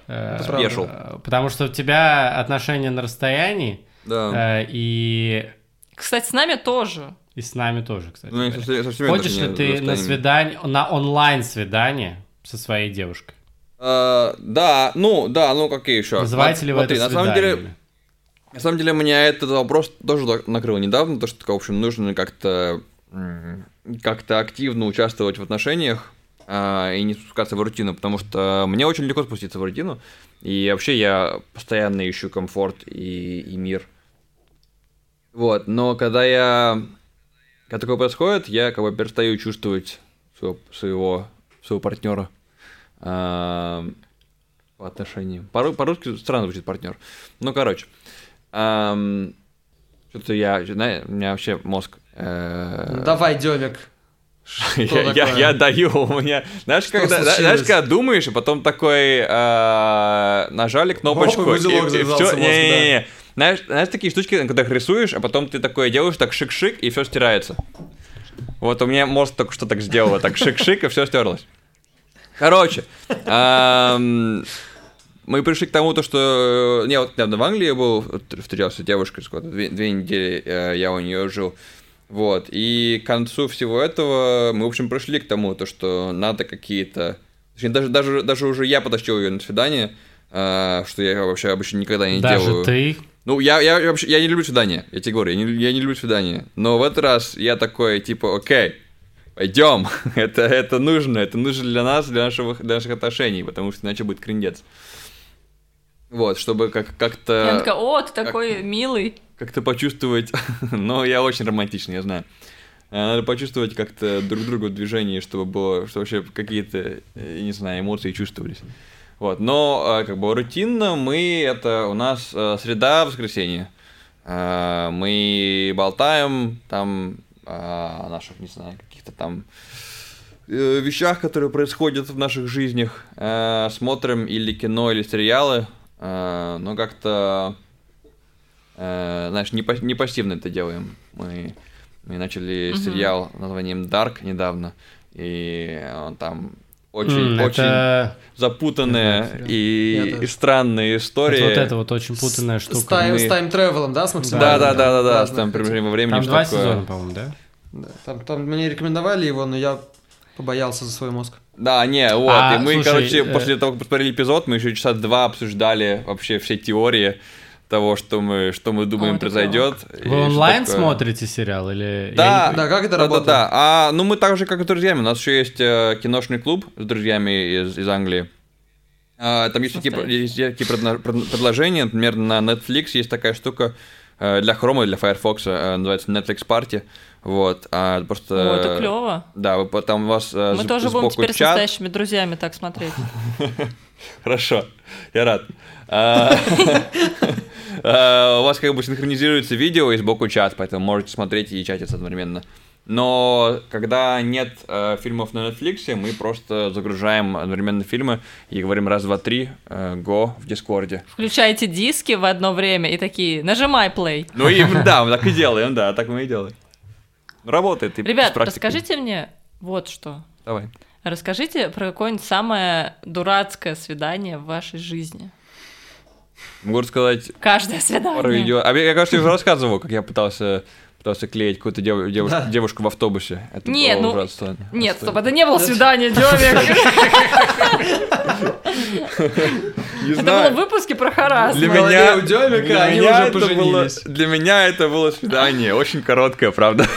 правда. э, Потому что у тебя отношения на расстоянии, Да. э, и, Кстати, с нами тоже. И с нами тоже, кстати. Ну, со со Ходишь ли ты на свидание, на онлайн-свидание со своей девушкой? А, Да, ну, да, ну какие еще? Называете ли вы это на самом деле? На самом деле, меня этот вопрос тоже накрыл недавно, то, что, в общем, нужно как-то как-то активно участвовать в отношениях а, и не спускаться в рутину, потому что мне очень легко спуститься в рутину, и вообще я постоянно ищу комфорт и, и мир. Вот, но когда я... Когда такое происходит, я как бы перестаю чувствовать своего, своего, своего партнера по отношениям. По- По-русски странно звучит партнер. Ну, короче. Ам, Что-то я, знаешь, у меня вообще мозг... э, Ну, Давай, Демик. я, я- я даю, у меня, знаешь, Что когда, случилось? знаешь, когда думаешь, и потом такой э, нажали кнопочку, узелок и, завязался все, мозг, не, знаешь, знаешь, такие штучки, когда их рисуешь, а потом ты такое делаешь, так шик-шик, и все стирается. Вот у меня мозг только что так сделал, так шик-шик, и все стерлось. Короче, мы пришли к тому, то, что... Не, вот недавно в Англии был, встречался с девушкой, сколько, две, две недели э, я у нее жил. Вот, и к концу всего этого мы, в общем, пришли к тому, то, что надо какие-то... Даже, даже, даже уже я потащил ее на свидание, э, что я вообще обычно никогда не Даже делаю. ты? Ну, я, я вообще я не люблю свидания, я тебе говорю, я не, я не люблю свидания. Но в этот раз я такой, типа, окей, пойдем, это, это нужно, это нужно для нас, для, нашего, для наших отношений, потому что иначе будет криндец. Вот, чтобы как, как-то... Я такая, о, ты такой милый. как-то почувствовать, но я очень романтичный, я знаю. Э, Надо почувствовать как-то друг друга в движении, чтобы было, что вообще какие-то, э, не знаю, эмоции чувствовались. Вот, но э, как бы рутинно мы, это у нас э, среда, воскресенье. Э, Мы болтаем там о наших, не знаю, каких-то там э, вещах, которые происходят в наших жизнях. Смотрим или кино, или сериалы, но как-то знаешь, не, не пассивно это делаем. Мы Мы начали Мгм. сериал названием Dark недавно, и он там очень, М, очень это... запутанные Я знаю сериал. и, и тоже. странные истории. это вот это вот очень путанная С, штука. тайм, Мы- с тайм-тревелом, да, с максимальным? Да, да, да, да, да, с там приближением во времени. Там два такое. сезона, по-моему, да? да. Там, там мне рекомендовали его, но я побоялся за свой мозг. Да, не, вот. А, и мы, слушай, короче, э, после того, как посмотрели эпизод, мы еще часа два обсуждали вообще все теории того, что мы, что мы думаем произойдет. Вы онлайн такое. смотрите сериал или... Да, Я не- Да, как это да, работает? Да, да. А, ну мы так же, как и с друзьями. У нас еще есть э, киношный клуб с друзьями из, из Англии. А, там есть такие, есть такие предложения. Например, на Netflix есть такая штука э, для Chrome и для Firefox, э, называется Netflix Party. Вот, а, просто... О, это клево. Да, вы, там у вас э, Мы с- тоже будем теперь с чат. настоящими друзьями так смотреть. Хорошо, я рад. А, У вас как бы синхронизируется видео и сбоку чат, поэтому можете смотреть и чатиться одновременно. Но когда нет э, фильмов на Netflix, мы просто загружаем одновременно фильмы и говорим раз, два, три, э, го в Дискорде. Включайте диски в одно время и такие, нажимай play. Ну и да, мы так и делаем, да, так мы и делаем. Работает. Ребят, расскажите мне вот что. Давай. Расскажите про какое-нибудь самое дурацкое свидание в вашей жизни. Могу рассказать Каждое свидание. видео. А я, кажется, уже рассказывал, как я пытался пытался клеить какую-то дев- девуш- Да. девушку в автобусе. Это Нет, было ну, ужасно. Нет, стоп, это не было свидание, Демик. Не Это было в выпуске про харас. Для меня, у Демика, они уже поженились. для меня это было свидание, очень короткое, правда.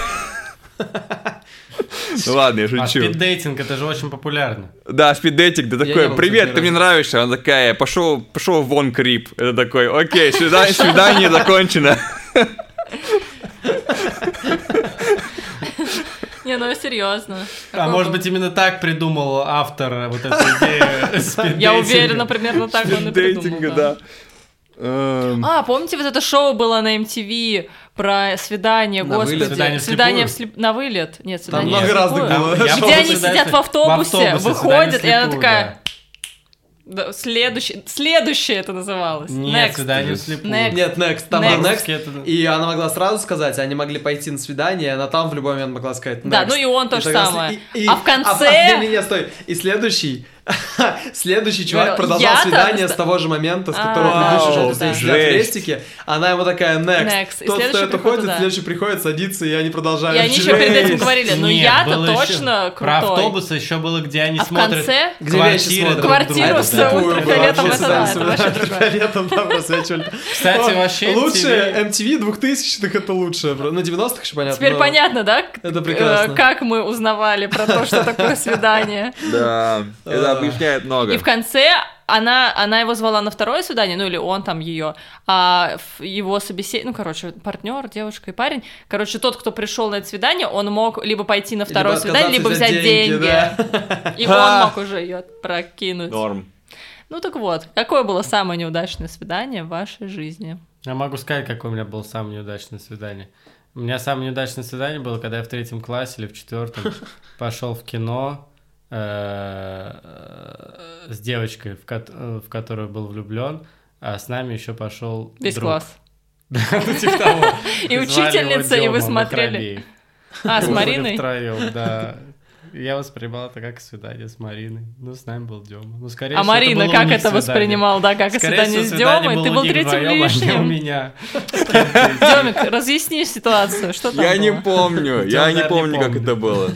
Ну ладно, я А шучу. спиддейтинг, это же очень популярно. Да, спиддейтинг, да такой, привет, ты мне разу». нравишься. Она такая, пошел, пошел вон, крип. Это такой, окей, свидание, свидание закончено. Не, ну серьезно. А может быть именно так придумал автор вот эту идею спиддейтинга? Я уверена, примерно так он и придумал. да. Эм, А, помните, вот это шоу было на MTV про свидание, На господи. вылет. Свидание Свидание вслепую? вслеп- на вылет. Нет, свидание много вслепую. разных было. Я Где помню, они свидание сидят в автобусе, автобусе, выходят, и она такая... Да, следующее, следующее это называлось. Нет, Next. свидание вслепую. Next. Нет, next, там Next. был Русский next. это- И она могла сразу сказать, они могли пойти на свидание, и она там в любой момент могла сказать next. Да, ну и он то же самое. и- и- А в конце- А, не, не, не, стой. И следующий... Следующий чувак Говорю, продолжал свидание с того же момента, с А, которого предыдущий уже стоит да. сидят в Жесть. рестике. Она ему такая next. Тот приходит уходит, туда. следующий приходит, садится, и они продолжают. И они еще перед этим говорили, ну Нет, я-то точно Про крутой. автобусы еще было, где они А в смотрят квартиры Квартиру с ультрафиолетом, это это вообще ультрафиолетом там просвечивали. Кстати, вообще Лучшее MTV MTV 2000-х это лучшее. Ну, 90-х еще понятно. Теперь но- понятно, да? Это э, прекрасно. Как мы узнавали про то, что такое свидание. Да, это А. объясняет много. И в конце она, она его звала на второе свидание, ну или он там ее, а его собеседник, ну, короче, партнер, девушка и парень, короче, тот, кто пришел на это свидание, он мог либо пойти на второе Либо свидание, либо взять деньги. да. И он мог уже ее прокинуть. Норм. Ну так вот, какое было самое неудачное свидание в вашей жизни? Я могу сказать, какое у меня было самое неудачное свидание. У меня самое неудачное свидание было, когда я в третьем классе или в четвертом пошел в кино э, с девочкой, в кот- э, в которую был влюблен, а с нами еще пошел Весь друг. класс. Ну, типа. И учительница, и вы смотрели. А, с Мариной? втроём, да. Я воспринимал это как свидание с Мариной. Ну, с нами был Дема. Ну, скорее А всего, Марина у как это свидание. воспринимал, да, как и Скорее свидание всего, с Демой? Ты у был третьим вдвоём, а не у лишним. меня. Демик, разъясни ситуацию, что там Я не помню, я не помню, как это было.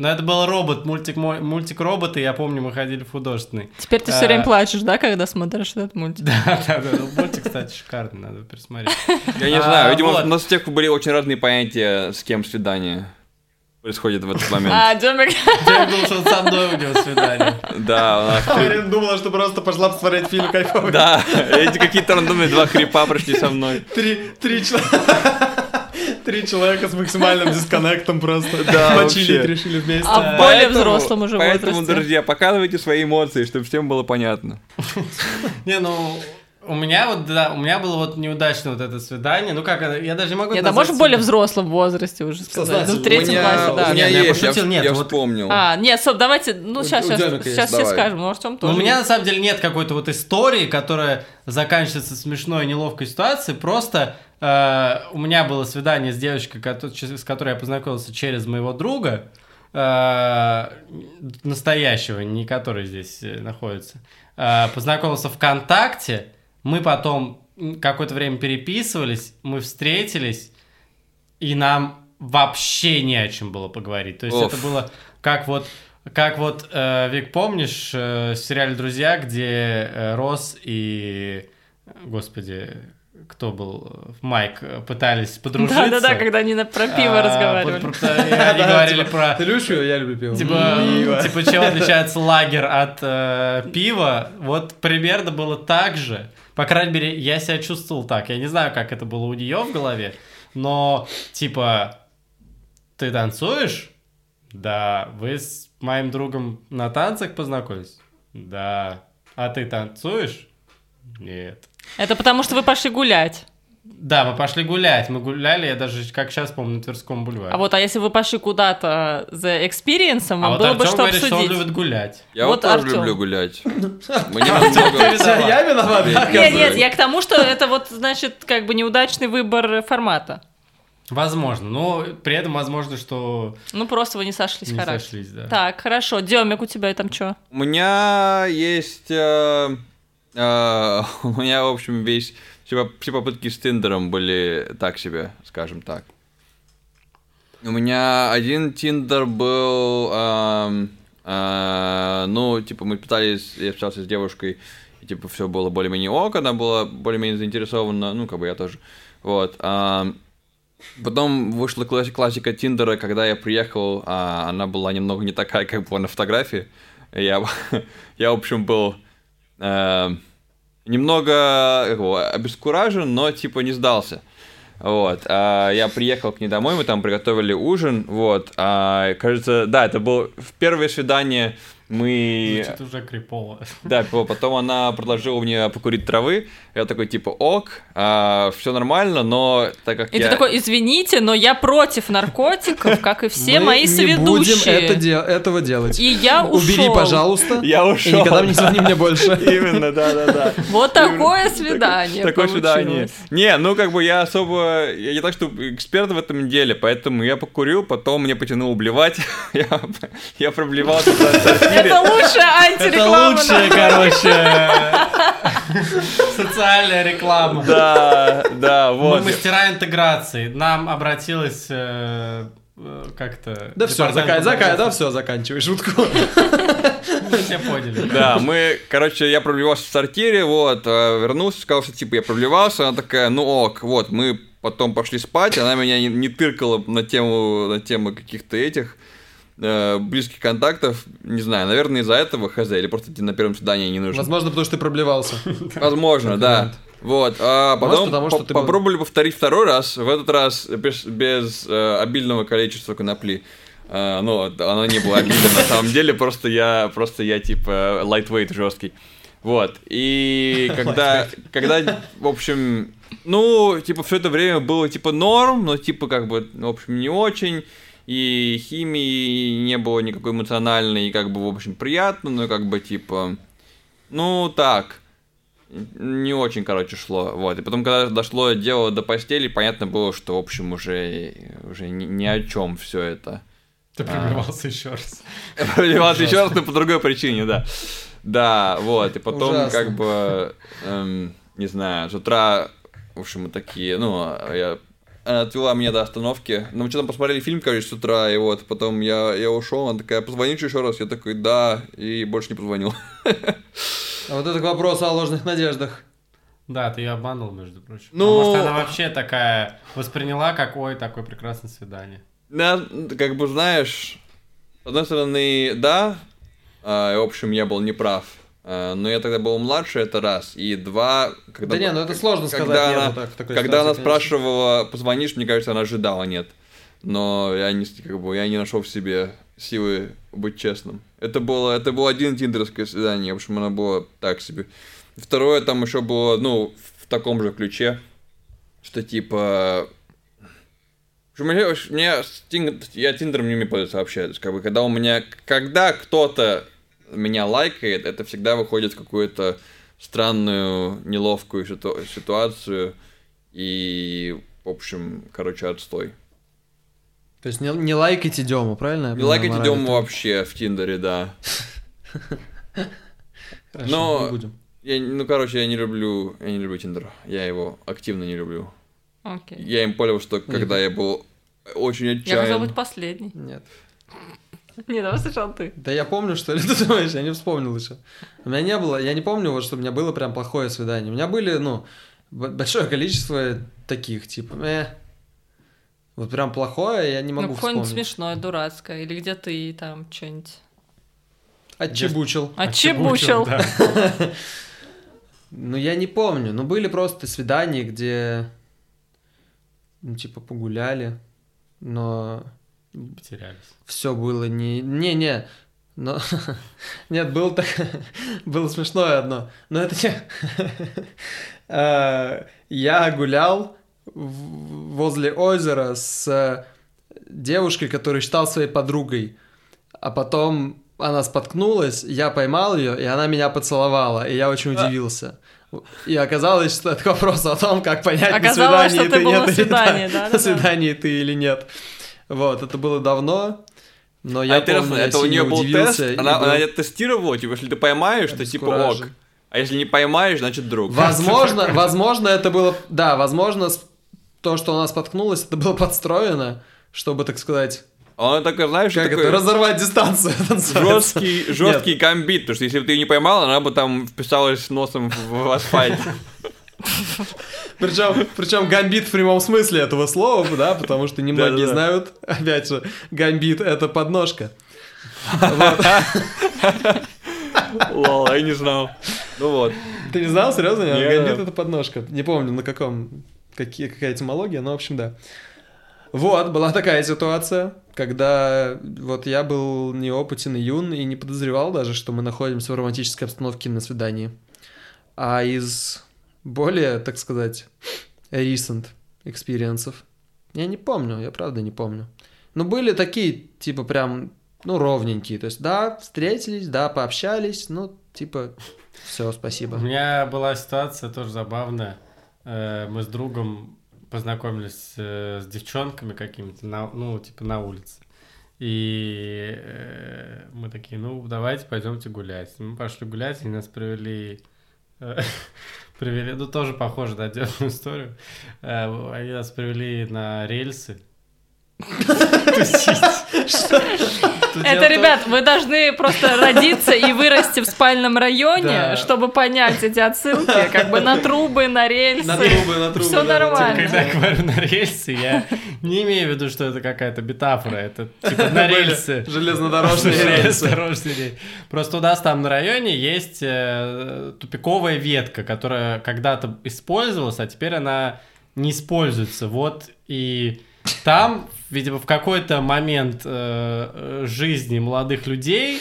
Ну, это был робот, мультик, мой- мультик роботы, я помню, мы ходили в художественный. Теперь ты все время А. плачешь, да, когда смотришь этот мультик? Да, да, да, ну, мультик, кстати, шикарный, надо пересмотреть. Я не А, знаю, видимо, вот. у нас у всех были очень разные понятия, с кем свидание происходит в этот момент. А, Демик, Я думал, что он со мной у него свидание. Да, у нас... Марина думала, что просто пошла посмотреть фильм кайфовый. Да, эти какие-то рандомные два крипа прошли со мной. Три, три человека. Три человека с максимальным дисконнектом просто. Да, Почилить решили вместе. А в более взрослом уже Поэтому, возрасте. друзья, показывайте свои эмоции, чтобы всем было понятно. Не, ну, у меня вот, да, у меня было вот неудачное вот это свидание. Ну как, я даже не могу Нет, а может в более взрослом возрасте уже сказать. Ну, в третьем классе, да. у меня Нет, я есть, пошутил, я, нет, я вот- вспомнил. А, нет, стоп, давайте, ну, сейчас, сейчас, есть, сейчас все скажем, ну, Артем тоже. у меня на самом деле нет какой-то вот истории, которая заканчивается смешной неловкой ситуацией. Просто э, у меня было свидание с девочкой, с которой я познакомился через моего друга, э, настоящего, не который здесь э, находится. Э, познакомился ВКонтакте. Мы потом какое-то время переписывались, мы встретились, и нам вообще не о чем было поговорить. То есть Оф. это было как вот как вот, э, Вик, помнишь э, в сериале «Друзья», где э, Росс и, господи, кто был, Майк, э, пытались подружиться? Да-да-да, когда они на- про пиво А, разговаривали. про- про- и Они говорили про... Ты любишь пиво? Я люблю пиво. Типа, типа, чем отличается лагерь от э, пива? Вот примерно было так же. По крайней мере, я себя чувствовал так. Я не знаю, как это было у нее в голове, но типа, ты танцуешь? Да. Вы с моим другом на танцах познакомились? Да. А ты танцуешь? Нет. Это потому, что вы пошли гулять. Да, мы пошли гулять. Мы гуляли, я даже, как сейчас помню, на Тверском бульваре. А вот, а если вы пошли куда-то за experience ом, А вам вот было бы Артём что говорит, что он обсудить. любит гулять. Я Вот вот тоже Артём. люблю гулять. Мне. Я виноват, Нет, нет, я к тому, что это вот, значит, как бы неудачный выбор формата. Возможно, но при этом возможно, что Ну, просто вы не сошлись не сошлись, да. Так, хорошо. Демик, у тебя там что? У меня есть... э, У меня, в общем, весь... Все поп- все попытки с Тиндером были так себе, скажем так. У меня один Тиндер был... э, Ну, типа, мы пытались... Я общался с девушкой, и, типа, все было более-менее ок, она была более-менее заинтересована, ну, как бы я тоже. Вот. Потом вышла класси- классика Тиндера, когда я приехал, а она была немного не такая, как была на фотографии. Я, я в общем, был э, немного его, обескуражен, но типа не сдался. Вот, а я приехал к ней домой, мы там приготовили ужин, вот, а, кажется, да, это было в первое свидание, мы... Звучит уже крипово. Да, по- потом она предложила мне покурить травы. Я такой, типа, ок, все нормально, но так как И я... ты такой, извините, но я против наркотиков, как и все Мы мои не будем соведущие. это де- этого делать. И я Убери, ушел. пожалуйста. Я И ушел. никогда не звони мне больше. Именно, да-да-да. Вот такое свидание Такое свидание. Не, ну как бы я особо... Я не так, что эксперт в этом деле, поэтому я покурил, потом мне потянуло блевать. Я, проблевался. Это лучшая Это антиреклама. лучшая, короче, социальная реклама. Да, да, Мы вот. мастера интеграции. Нам обратилась э, э, как-то... Да все, закай, закай, да, все, заканчивай шутку. Мы все поняли. Да, мы, короче, я проблевался в сортире, вот, э, вернулся, сказал, что, типа, я проблевался, она такая, ну ок, вот, мы потом пошли спать, она меня не, не тыркала на тему, на тему каких-то этих э, близких контактов, не знаю, наверное, из-за этого, хз, или просто на первом свидании не нужно. Возможно, потому что ты проблевался. Возможно, да. Вот, а потом потому что по- ты был- попробовали повторить второй раз, в этот раз без, без, э, обильного количества конопли. А, ну, оно не было обильным на самом деле, просто я, просто я типа lightweight жесткий. Вот, и когда, когда, в общем, ну, типа, все это время было, типа, норм, но, типа, как бы, в общем, не очень, и химии не было никакой эмоциональной, и, как бы, в общем, приятно, но, как бы, типа, ну, так, не очень, короче, шло, вот, и потом, когда дошло дело до постели, понятно было, что, в общем, уже, уже ни, ни о чем все это. Ты пробивался еще раз. Проливался еще раз, но по другой причине, да. Да, вот, и потом, Ужасно. как бы, эм, не знаю, с утра, в общем, мы такие, ну, я она отвела меня до остановки. Ну, мы что-то посмотрели фильм, короче, с утра, и вот, потом я, я ушел, она такая, позвонишь еще раз? Я такой, да, и больше не позвонил. А вот это к вопросу о ложных надеждах. Да, ты ее обманул, между прочим. Ну- А Может, она вообще такая восприняла, как, ой, такое прекрасное свидание. Да, как бы, знаешь, с одной стороны, да, а, и, в общем, я был неправ. А, Но я тогда был младше, это раз. И два, когда... Да не, ну это сложно сказать. когда нет, она, так, когда она ситуации, конечно. спрашивала, позвонишь, мне кажется, она ожидала, нет. Но я не, как бы, я не нашел в себе силы быть честным. Это было, это было один тиндерское свидание, в общем, оно было так себе. Второе там еще было, ну, в таком же ключе, что типа... что Мне, мне я Тиндером не умею есть, как бы, когда у меня... Когда кто-то меня лайкает, это всегда выходит в какую-то странную, неловкую ситу- ситуацию. И, в общем, короче, отстой. То есть не, не лайкайте Дему, правильно? я Не лайкайте Дему это? вообще в Тиндере, да. Хорошо, Но- не будем. Я, ну, короче, я не люблю, я не люблю Тиндер. Я его активно не люблю. Окей. Я им пользовался только когда я был очень Я хотела отчаян. быть последней. Нет. Не, давай сначала ты. Да я помню, что ли, ты думаешь, я не вспомнил еще. У меня не было, я не помню, вот, что у меня было прям плохое свидание. У меня были, ну, большое количество таких, типа, э, вот прям плохое я не Ну, могу какое-нибудь вспомнить. смешное, дурацкое. Или где ты там что-нибудь... Отчебучил. Отчебучил. да. Ну, я не помню. Ну, были просто свидания, где, ну, типа, погуляли, но Потерялись. все было не... Не-не, но... Нет, был так... было смешное одно. Но это не... Э, Я гулял возле озера с девушкой, которую считал своей подругой. А потом она споткнулась, я поймал ее, и она меня поцеловала, и я очень удивился. И оказалось, что это вопрос о том, как понять, Оказалось, на свидании ты нет свидании, да, на свидании ты или нет. Вот, это было давно, но я а интересно, помню, я это у нее был тест? Она, был она это тестировала, типа, если ты поймаешь, то типа ок. А если не поймаешь, значит друг. Возможно, возможно, это было... Да, возможно, то, что она споткнулась, это было подстроено, чтобы, так сказать, Он такой, знаешь, как такой это, разорвать дистанцию. жесткий, жесткий комбит, потому что если бы ты ее не поймал, она бы там вписалась носом в, в асфальт. Причем, причем гамбит в прямом смысле этого слова, да, потому что немногие Да-да-да. знают, опять же, гамбит это подножка. Лол, я не знал. Ну вот. Ты не знал, серьезно? Нет. Гамбит это подножка. Не помню, на каком, какие, какая этимология, но, в общем, да. Вот, была такая ситуация, когда вот я был неопытен и юн и не подозревал даже, что мы находимся в романтической обстановке на свидании. А из более, так сказать, recent experience ов, я не помню, я правда не помню. Но были такие, типа, прям, ну, ровненькие. То есть, да, встретились, да, пообщались, ну, типа, все, У спасибо. меня была ситуация тоже забавная. Э, Мы с другом познакомились э, с девчонками какими-то, ну, типа на улице. И э, мы такие, ну, давайте пойдемте гулять. Мы пошли гулять, и нас привели... Привели, ну, тоже похоже на отдельную историю. Э, Они нас привели на рельсы. Это, ребят, вы должны просто родиться и вырасти в спальном районе, чтобы понять эти отсылки, как бы на трубы, на рельсы. На трубы, на трубы. На нормально. трубы. Когда я говорю на рельсы, я не имею в виду, что это какая-то метафора. Это типа на Были рельсы. Железнодорожные рельсы. Железнодорожные рельсы. Просто у нас там на районе есть э, тупиковая ветка, которая когда-то использовалась, а теперь она не используется. Вот и там, видимо, в какой-то момент э, жизни молодых людей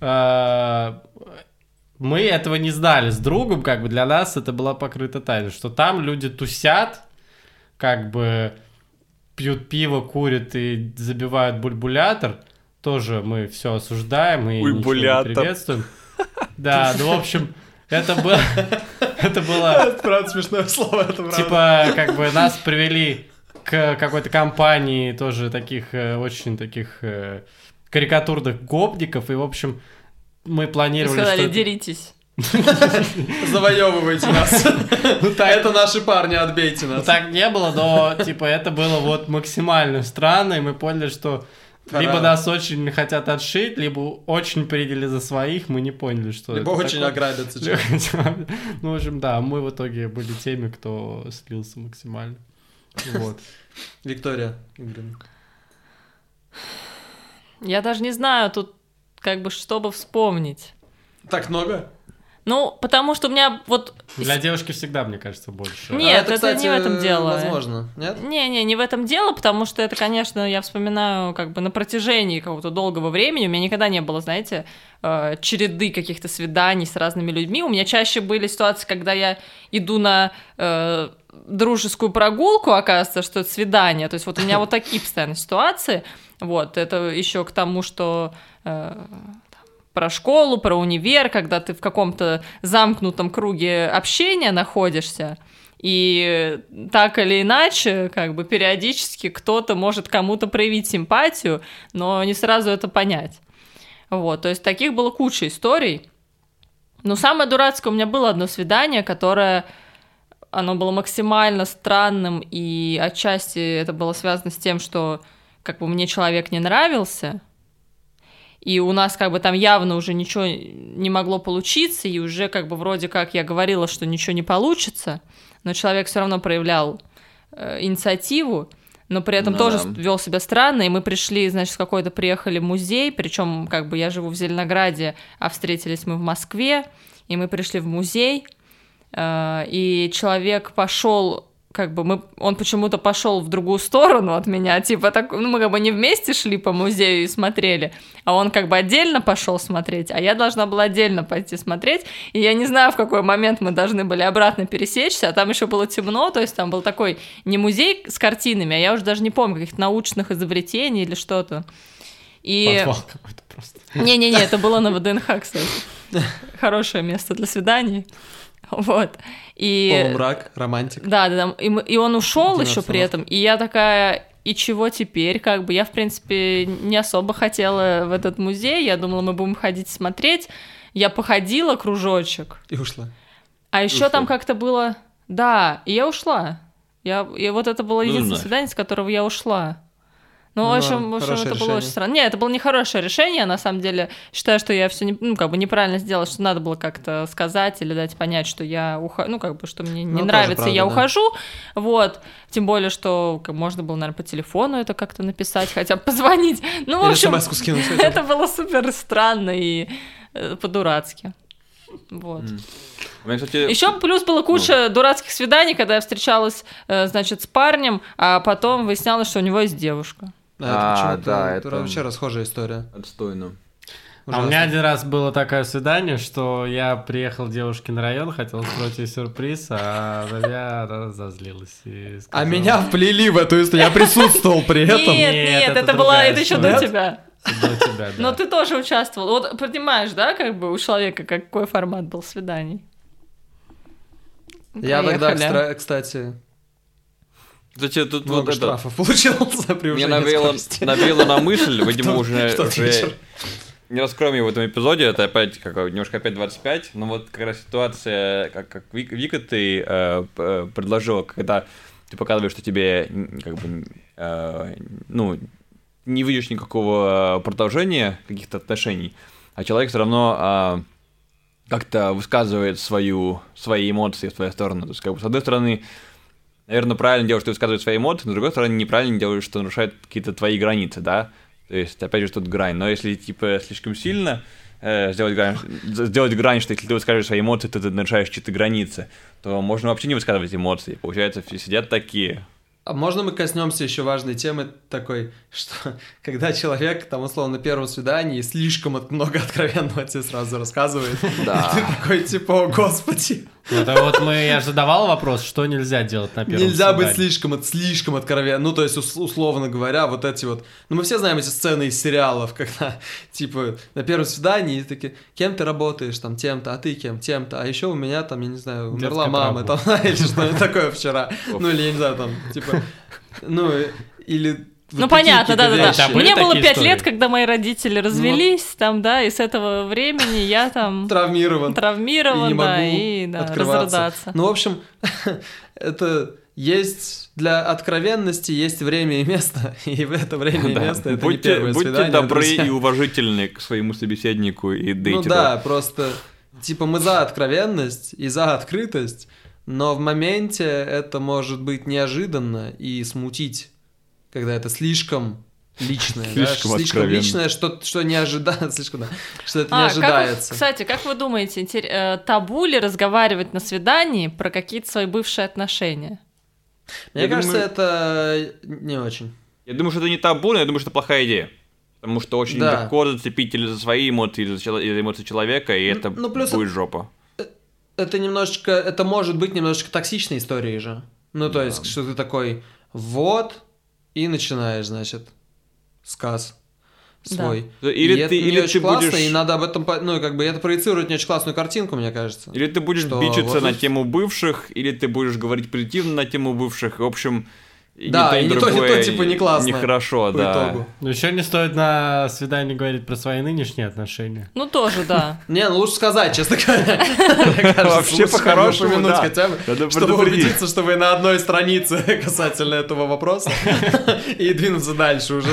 э, мы этого не знали с другом, как бы для нас это была покрыта тайна, что там люди тусят, как бы пьют пиво, курят и забивают бульбулятор. Тоже мы все осуждаем и ничего не Бульбулятор. приветствуем. Да, ну, в общем, это было... Это было... Это правда смешное слово, это правда. Типа, как бы нас привели к какой-то компании тоже таких, э, очень таких э, карикатурных гопников, и, в общем, мы И планировали, сказали, что... деритесь. Завоевывайте нас. Ну, Это наши парни, отбейте Ну, нас. так не было, но, типа, это было вот максимально странно, и мы поняли, что либо нас очень хотят отшить, либо очень приняли за своих, мы не поняли, что Либо это очень ограбятся. Ну, в общем, да, мы в итоге были теми, кто слился максимально. Вот. Виктория Игоревна. Я даже не знаю тут, как бы, чтобы вспомнить. Так много? Ну, потому что у меня вот... Для девушки всегда, мне кажется, больше. Нет, А это кстати, не в этом дело. Возможно, нет? Не-не, не в этом дело, потому что это, конечно, я вспоминаю как бы на протяжении какого-то долгого времени. У меня никогда не было, знаете, э, череды каких-то свиданий с разными людьми. У меня чаще были ситуации, когда я иду на э, дружескую прогулку, оказывается, что это свидание. То есть вот у меня вот такие постоянно ситуации. Вот, это еще к тому, что э, про школу, про универ, когда ты в каком-то замкнутом круге общения находишься, и так или иначе, как бы периодически кто-то может кому-то проявить симпатию, но не сразу это понять. Вот, то есть таких было куча историй. Но самое дурацкое у меня было одно свидание, которое оно было максимально странным, и отчасти это было связано с тем, что как бы мне человек не нравился, и у нас как бы там явно уже ничего не могло получиться, и уже как бы вроде как я говорила, что ничего не получится, но человек все равно проявлял э, инициативу, но при этом Ну тоже да. вел себя странно, и мы пришли, значит, в какой-то приехали музей, причем как бы я живу в Зеленограде, а встретились мы в Москве, и мы пришли в музей, и человек пошел как бы мы, он почему-то пошел в другую сторону от меня, типа так, ну мы как бы не вместе шли по музею и смотрели, а он как бы отдельно пошел смотреть, а я должна была отдельно пойти смотреть, и я не знаю, в какой момент мы должны были обратно пересечься, а там еще было темно, то есть там был такой не музей с картинами, а я уже даже не помню каких-то научных изобретений или что-то. И... Подвал какой-то просто. Не-не-не, это было на ВДНХ, кстати. Хорошее место для свиданий. Вот. И... Полумрак, романтик. Да, да, да. И, и он ушел еще при этом. И я такая, и чего теперь? Как бы я, в принципе, не особо хотела в этот музей. Я думала, мы будем ходить смотреть. Я походила кружочек. И ушла. А еще там как-то было. Да, и я ушла. Я... И вот это было Ну, единственное нафиг. свидание, с которого я ушла. Ну, Ну, в общем, в общем это было решение. очень странно. Не, это было не хорошее решение, на самом деле. Считаю, что я все не, ну, как бы неправильно сделала, что надо было как-то сказать или дать понять, что я ухожу, ну, как бы, что мне не Ну, нравится, правда, я да. ухожу. Вот. Тем более, что как, можно было, наверное, по телефону это как-то написать, хотя бы позвонить. Ну, в общем, скинуть это было супер странно и э, по-дурацки. Вот. Меня, кстати, Еще плюс было куча дурацких свиданий, когда я встречалась, э, значит, с парнем, а потом выяснялось, что у него есть девушка. Да, это А, почему-то- да, это это- вообще расхожая история. отстойно. А у Ужасно. меня один раз было такое свидание, что я приехал к девушке на район, хотел устроить ей сюрприз, а она разозлилась. и А сказала- меня вплели в эту историю, я присутствовал при этом. Нет, Нет, нет, это это, была, это еще до тебя. До тебя, да. Но ты тоже участвовал. Вот понимаешь, да, как бы у человека какой формат был свиданий? Я тогда, Поехали. Кстати, Кстати, тут много вот это... штрафов получил за Мне превышение навело, скорости. навело на мысль, видимо, уже, уже не раскроем ее в этом эпизоде, это опять как, немножко опять 25, но вот как раз ситуация, как, как Вик- Вика ты э, э, предложила, когда ты показываешь, что тебе как бы, э, ну, не видишь никакого продолжения каких-то отношений, а человек все равно а, как-то высказывает свою, свои эмоции в твою сторону. То есть, как бы, с одной стороны, наверное, правильно делаешь, что высказывает свои эмоции, но с другой стороны, неправильно делаешь, что нарушает какие-то твои границы, да? То есть, опять же, тут грань. Но если, типа, слишком сильно э, сделать, грань, сделать грань, что если ты высказываешь свои эмоции, то ты нарушаешь чьи-то границы, то можно вообще не высказывать эмоции. Получается, все сидят такие. А можно мы коснемся еще важной темы такой, что когда человек, там, условно, на первом свидании слишком много откровенного тебе сразу рассказывает, Да. ты такой, типа, о, господи, Это вот мы, я же задавал вопрос, что нельзя делать на первом нельзя быть свидании. слишком, слишком откровенным. Ну, то есть, ус- условно говоря, вот эти вот... Ну, мы все знаем эти сцены из сериалов, когда, типа, на первом свидании такие, кем ты работаешь, там, тем-то, а ты кем, тем-то, а еще у меня, там, я не знаю, умерла мама, там, или что-нибудь такое вчера. Ну, или, я не знаю, там, типа, ну, или... Ну, понятно, какие-то да-да-да. вещи. А были Мне было пять истории? лет, когда мои родители развелись, там, да, и с этого времени я там Травмирован. травмирован, и не да, и да, разрыдаться. Ну, в общем, это есть для откровенности есть время и место, и в это время и Да. место это не будьте первое будьте свидание, добры друзья. и уважительны к своему собеседнику и Ну дейтеру. да, просто типа мы за откровенность и за открытость, но в моменте это может быть неожиданно и смутить, когда это слишком личное, да, Слишком слишком откровенно. личное, что, что не ожидается, слишком, да, что это не А, как вы- ожидается. кстати, как вы думаете, интер- э, табу ли разговаривать на свидании про какие-то свои бывшие отношения? Мне Я кажется, думаю- это не очень. Я думаю, что это не табу, но я думаю, что это плохая идея. Потому что очень Да. легко зацепить или за свои эмоции, или за, чело- или за эмоции человека, и это ну, плюс будет жопа. Это немножечко, это может быть немножечко токсичной историей же. Ну, то есть, что ты такой, вот, и начинаешь, значит, сказ свой. Или и ты, это не или очень ты классно, будешь... и надо об этом, ну, как бы, это проецирует не очень классную картинку, мне кажется. Или ты будешь Что, бичиться вот на тему бывших, или ты будешь говорить позитивно на тему бывших. В общем, и Да, ни и то, не то, и то, типа, не классно Нехорошо, По да. итогу. Ну, еще не стоит на свидании говорить про свои нынешние отношения. Ну, тоже, да. Не, ну лучше сказать, честно говоря. Вообще, по-хорошему, да. хотя бы, чтобы убедиться, что вы на одной странице касательно этого вопроса, и двинуться дальше уже.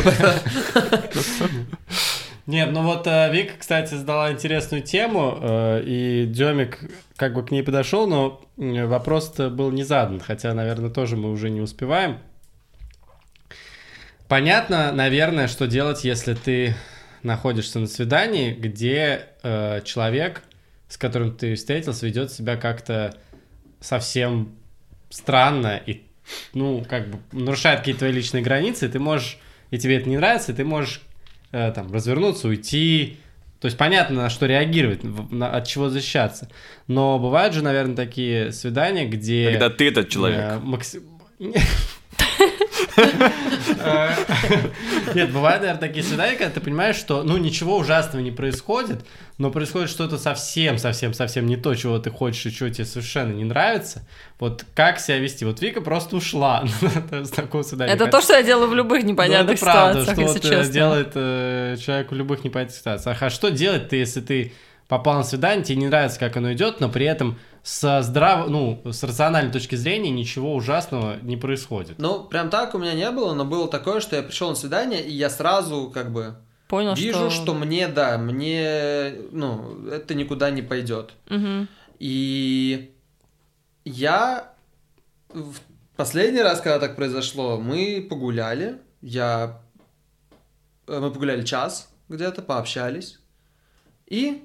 Нет, ну вот э, Вика, кстати, задала интересную тему, э, и Демик как бы к ней подошел, но вопрос-то был не задан, хотя, наверное, тоже мы уже не успеваем. Понятно, наверное, что делать, если ты находишься на свидании, где э, человек, с которым ты встретился, ведет себя как-то совсем странно и, ну, как бы нарушает какие-то твои личные границы, и ты можешь, и тебе это не нравится, и ты можешь э, там развернуться, уйти. То есть понятно, на что реагировать, на- от чего защищаться. Но бывают же, наверное, такие свидания, где... Когда ты этот человек. Э, макси- Э, Нет, бывают, наверное, такие свидания, когда ты понимаешь, что, ну, ничего ужасного не происходит, но происходит что-то совсем, совсем, совсем не то, чего ты хочешь и чего тебе совершенно не нравится. Вот как себя вести? Вот Вика просто ушла с такого свидания. Это то, что я делаю в любых ну, непонятных это правда, ситуациях, что э, делает э, человек в любых непонятных ситуациях. А что делать ты, если ты попал на свидание, тебе не нравится, как оно идет, но при этом со здрав... ну, с рациональной точки зрения ничего ужасного не происходит. Ну, прям так у меня не было, но было такое, что я пришел на свидание, и я сразу, как бы, Понял, вижу, что... что мне, да, мне, ну, это никуда не пойдет. Мгм. И я в последний раз, когда так произошло, мы погуляли. Я... э, Мы погуляли час где-то, пообщались. И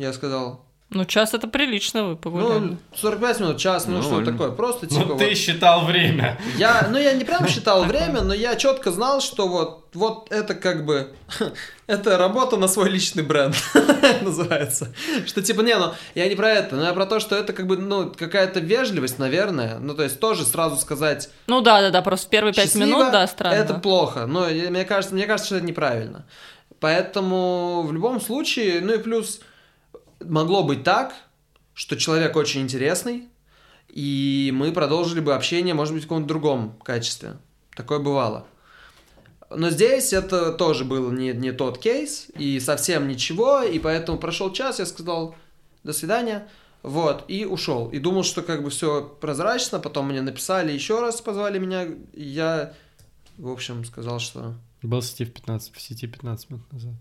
я сказал, Ну, час это прилично вы погуляли. ну, 45 минут, час, ну, Ну, что такое, просто типа... Ну, вот- ты считал время. Я, ну, я не прям считал время, но я четко знал, что вот, вот это как бы, это работа на свой личный бренд называется. Что типа, не, ну, я не про это, но я про то, что это как бы, ну, какая-то вежливость, наверное. Ну, то есть тоже сразу сказать Ну да, да, да, просто в первые пять счастливо, минут, да, странно. это плохо. Но мне кажется, мне кажется, что это неправильно. Поэтому в любом случае, ну и плюс могло быть так, что человек очень интересный, и мы продолжили бы общение, может быть, в каком-то другом качестве. Такое бывало. Но здесь это тоже был не, не тот кейс, и совсем ничего, и поэтому прошел час, я сказал до свидания, вот, и ушел. И думал, что как бы все прозрачно, потом мне написали еще раз, позвали меня, и я, в общем, сказал, что... Был в сети в 15, в сети 15 минут назад.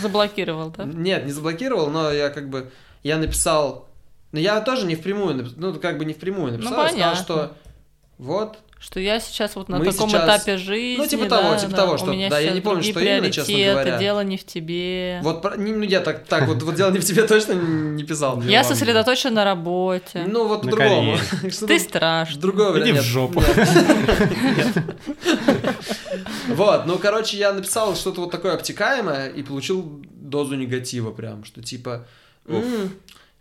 Заблокировал, да? Нет, не заблокировал, но я как бы, я написал, но я тоже не впрямую, ну, как бы не впрямую написал, я сказал, что вот, Что я сейчас вот на Мы таком сейчас- этапе жизни, Ну, типа того, да, типа да, того, у что- меня да, я сейчас не помню, что именно, честно говоря. дело не в тебе. вот, не- ну, я так, так вот, вот дело не в тебе точно не писал. Я сосредоточен на работе. Ну, вот по-другому. Ты страшный. Другое Иди в жопу. Вот, ну, короче, я написал что-то вот такое обтекаемое и получил дозу негатива прям, что типа... «М,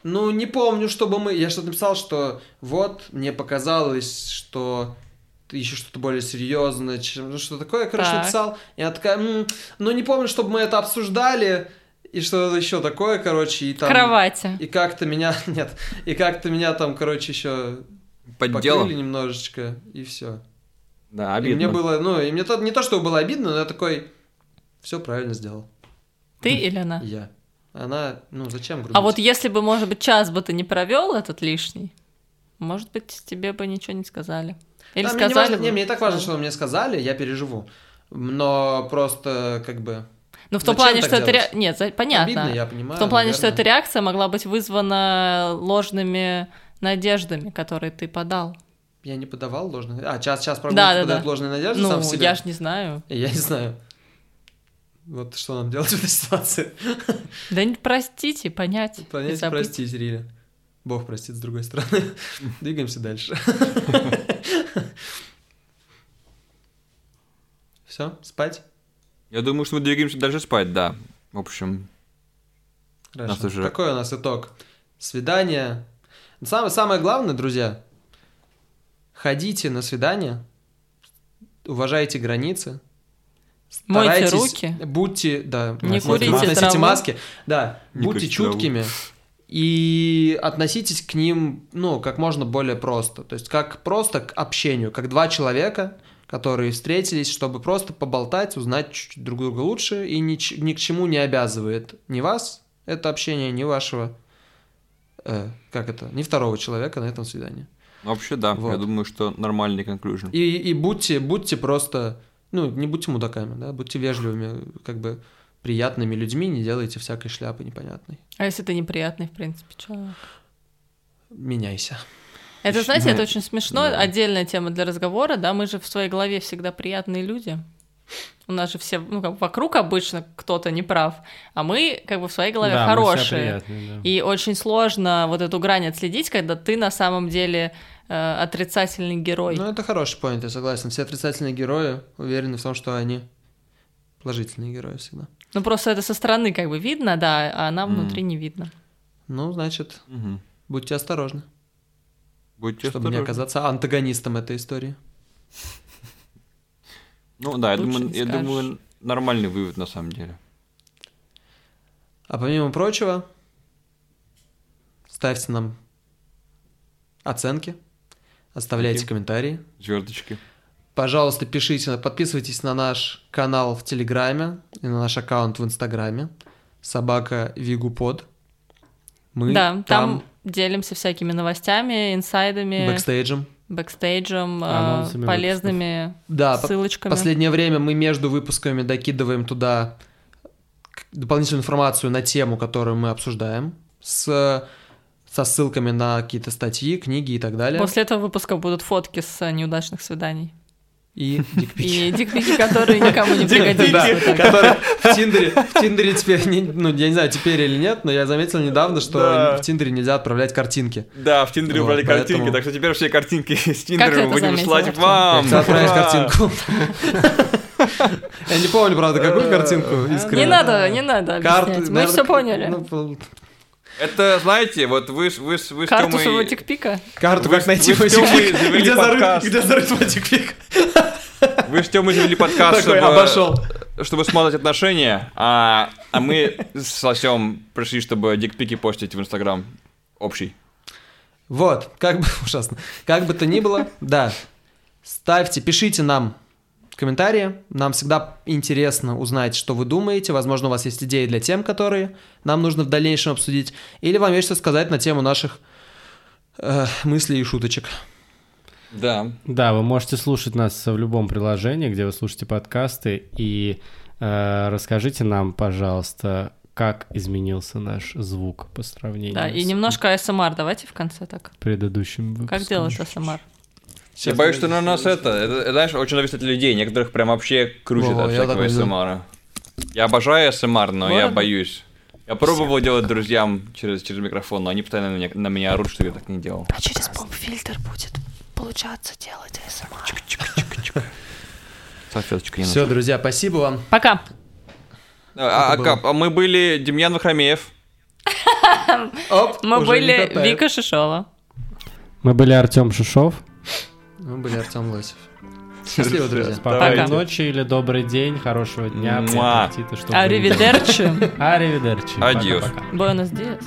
Ну, не помню, чтобы мы... Я что-то написал, что вот, мне показалось, что ты еще что-то более серьезное, чем... Ну, что такое, я, короче, Так. написал. И она такая, «М, ну, не помню, чтобы мы это обсуждали, и что-то еще такое, короче, и там... Кровати. И как-то меня... Нет, и как-то меня там, короче, еще Подделал. покрыли немножечко, и все. Да, И обидно. мне было, ну, и мне то, не то, чтобы было обидно, но я такой, все правильно сделал. Ты или она? Я. Она, ну, зачем грубить? А вот если бы, может быть, час бы ты не провел этот лишний, может быть, тебе бы ничего не сказали. Или Да, мне не сказали важно- бы. не, мне и так важно, что мне сказали, я переживу. Но просто, как бы, Ну, в том Зачем плане, что это... делать? ре- Нет, за- понятно. обидно, я понимаю. В том плане, что наверное. эта реакция могла быть вызвана ложными надеждами, которые ты подал. Я не подавал ложные... А, сейчас, сейчас прогулки Да, да, подает да. ложные надежды Ну, сам в себя? я ж не знаю. Я не знаю. Вот что нам делать в этой ситуации? Да не простите, понять. Понять, простить, Риля. Бог простит, с другой стороны. Двигаемся дальше. Все, спать? Я думаю, что мы двигаемся дальше спать, да. В общем, Хорошо. Нас уже- Какой у нас итог? Свидание. Самое, самое главное, друзья, ходите на свидание, уважайте границы, Мойте старайтесь, руки. будьте, да, Не носите- курите носите траву. маски, да, Не будьте курите траву. чуткими и относитесь к ним, ну, как можно более просто, то есть как просто к общению, как два человека, которые встретились, чтобы просто поболтать, узнать чуть-чуть друг друга лучше и ни, ни к чему не обязывает ни вас это общение, ни вашего, э, как это, ни второго человека на этом свидании. Вообще да. Вот. Я думаю, что нормальный конклюжн. И, и будьте, будьте просто, ну, не будьте мудаками, да, будьте вежливыми, как бы приятными людьми, не делайте всякой шляпы непонятной. А если ты неприятный, в принципе, человек? Меняйся. Это, Ещё- знаете, ну, это очень смешно, да. отдельная тема для разговора, да, мы же в своей голове всегда приятные люди. У нас же все, ну, как вокруг обычно кто-то не прав, а мы как бы в своей голове Да, мы все хорошие. приятные, да. И очень сложно вот эту грань отследить, когда ты на самом деле э, отрицательный герой. Ну, это хороший поинт, я согласен. Все отрицательные герои уверены в том, что они положительные герои всегда. Ну, просто это со стороны как бы видно, да, а нам М. внутри не видно. Ну, значит, Мгм. будьте осторожны, Будьте чтобы не осторожны. оказаться антагонистом этой истории. Ну да, я думаю, не я думаю, нормальный вывод на самом деле. А помимо прочего, ставьте нам оценки, оставляйте Окей. комментарии. Звездочки. Пожалуйста, пишите, подписывайтесь на наш канал в Телеграме и на наш аккаунт в Инстаграме. Собака Вигупод. Мы да, там, делимся всякими новостями, инсайдами, бэкстейджем. бэкстейджем, э, Анонсами полезными Да, по- ссылочками. последнее время мы между выпусками докидываем туда дополнительную информацию на тему, которую мы обсуждаем, с, со ссылками на какие-то статьи, книги и так далее. После этого выпуска будут фотки с э, неудачных свиданий. И дикпики. И дикпики, которые никому не пригодятся. который в Тиндере, в Тиндере теперь, не- ну, я не знаю, теперь или нет, но я заметил недавно, что Да. в Тиндере нельзя отправлять картинки. Да, в Тиндере Вот, убрали поэтому- картинки, так что теперь все картинки с Тиндера мы будем слать вам. Как отправить картинку? Я не помню, правда, какую картинку искренне. Не надо, не надо объяснять. Мы все поняли. Это, знаете, вот вы, с- вы, с- вы с Карту Тёмой- своего тикпика. Карту Вы- как найти вы завели где зарыт, подкаст. где зарыт мотивик. Вы с Тёмой завели подкаст, Такой, чтобы, обошел. чтобы смотреть отношения, а, а мы с Лосем пришли, чтобы дикпики постить в Инстаграм общий. Вот, как бы ужасно. Как бы то ни было, да. Ставьте, пишите нам комментарии. Нам всегда интересно узнать, что вы думаете. Возможно, у вас есть идеи для тем, которые нам нужно в дальнейшем обсудить. Или вам есть что сказать на тему наших э, мыслей и шуточек. Да. Да, вы можете слушать нас в любом приложении, где вы слушаете подкасты, и э, расскажите нам, пожалуйста, как изменился наш звук по сравнению Да, и с немножко АСМР давайте в конце так. предыдущим выпуском. Как делать АСМР? Я боюсь, что на нас это, это, знаешь, очень зависит от людей. Некоторых прям вообще крутит от я всякого. СМР. Я обожаю СМР, но я Ладно. боюсь. Я пробовал делать друзьям через, через микрофон, но они постоянно на меня, на меня орут, что я так не делал. А через поп-фильтр будет получаться делать АСМР. Салфеточка не Все, друзья, спасибо вам. Пока. А, а? А мы были Демьян Вахромеев. Оп, Мы были. Вика Шишова. Мы были Артем Шишов. Мы были Артем Лосев. Счастливо, друзья. Спокойной ночи или добрый день, хорошего дня, приятного аппетита, Аривидерчи. Аривидерчи. Адьос. Буэнос диас.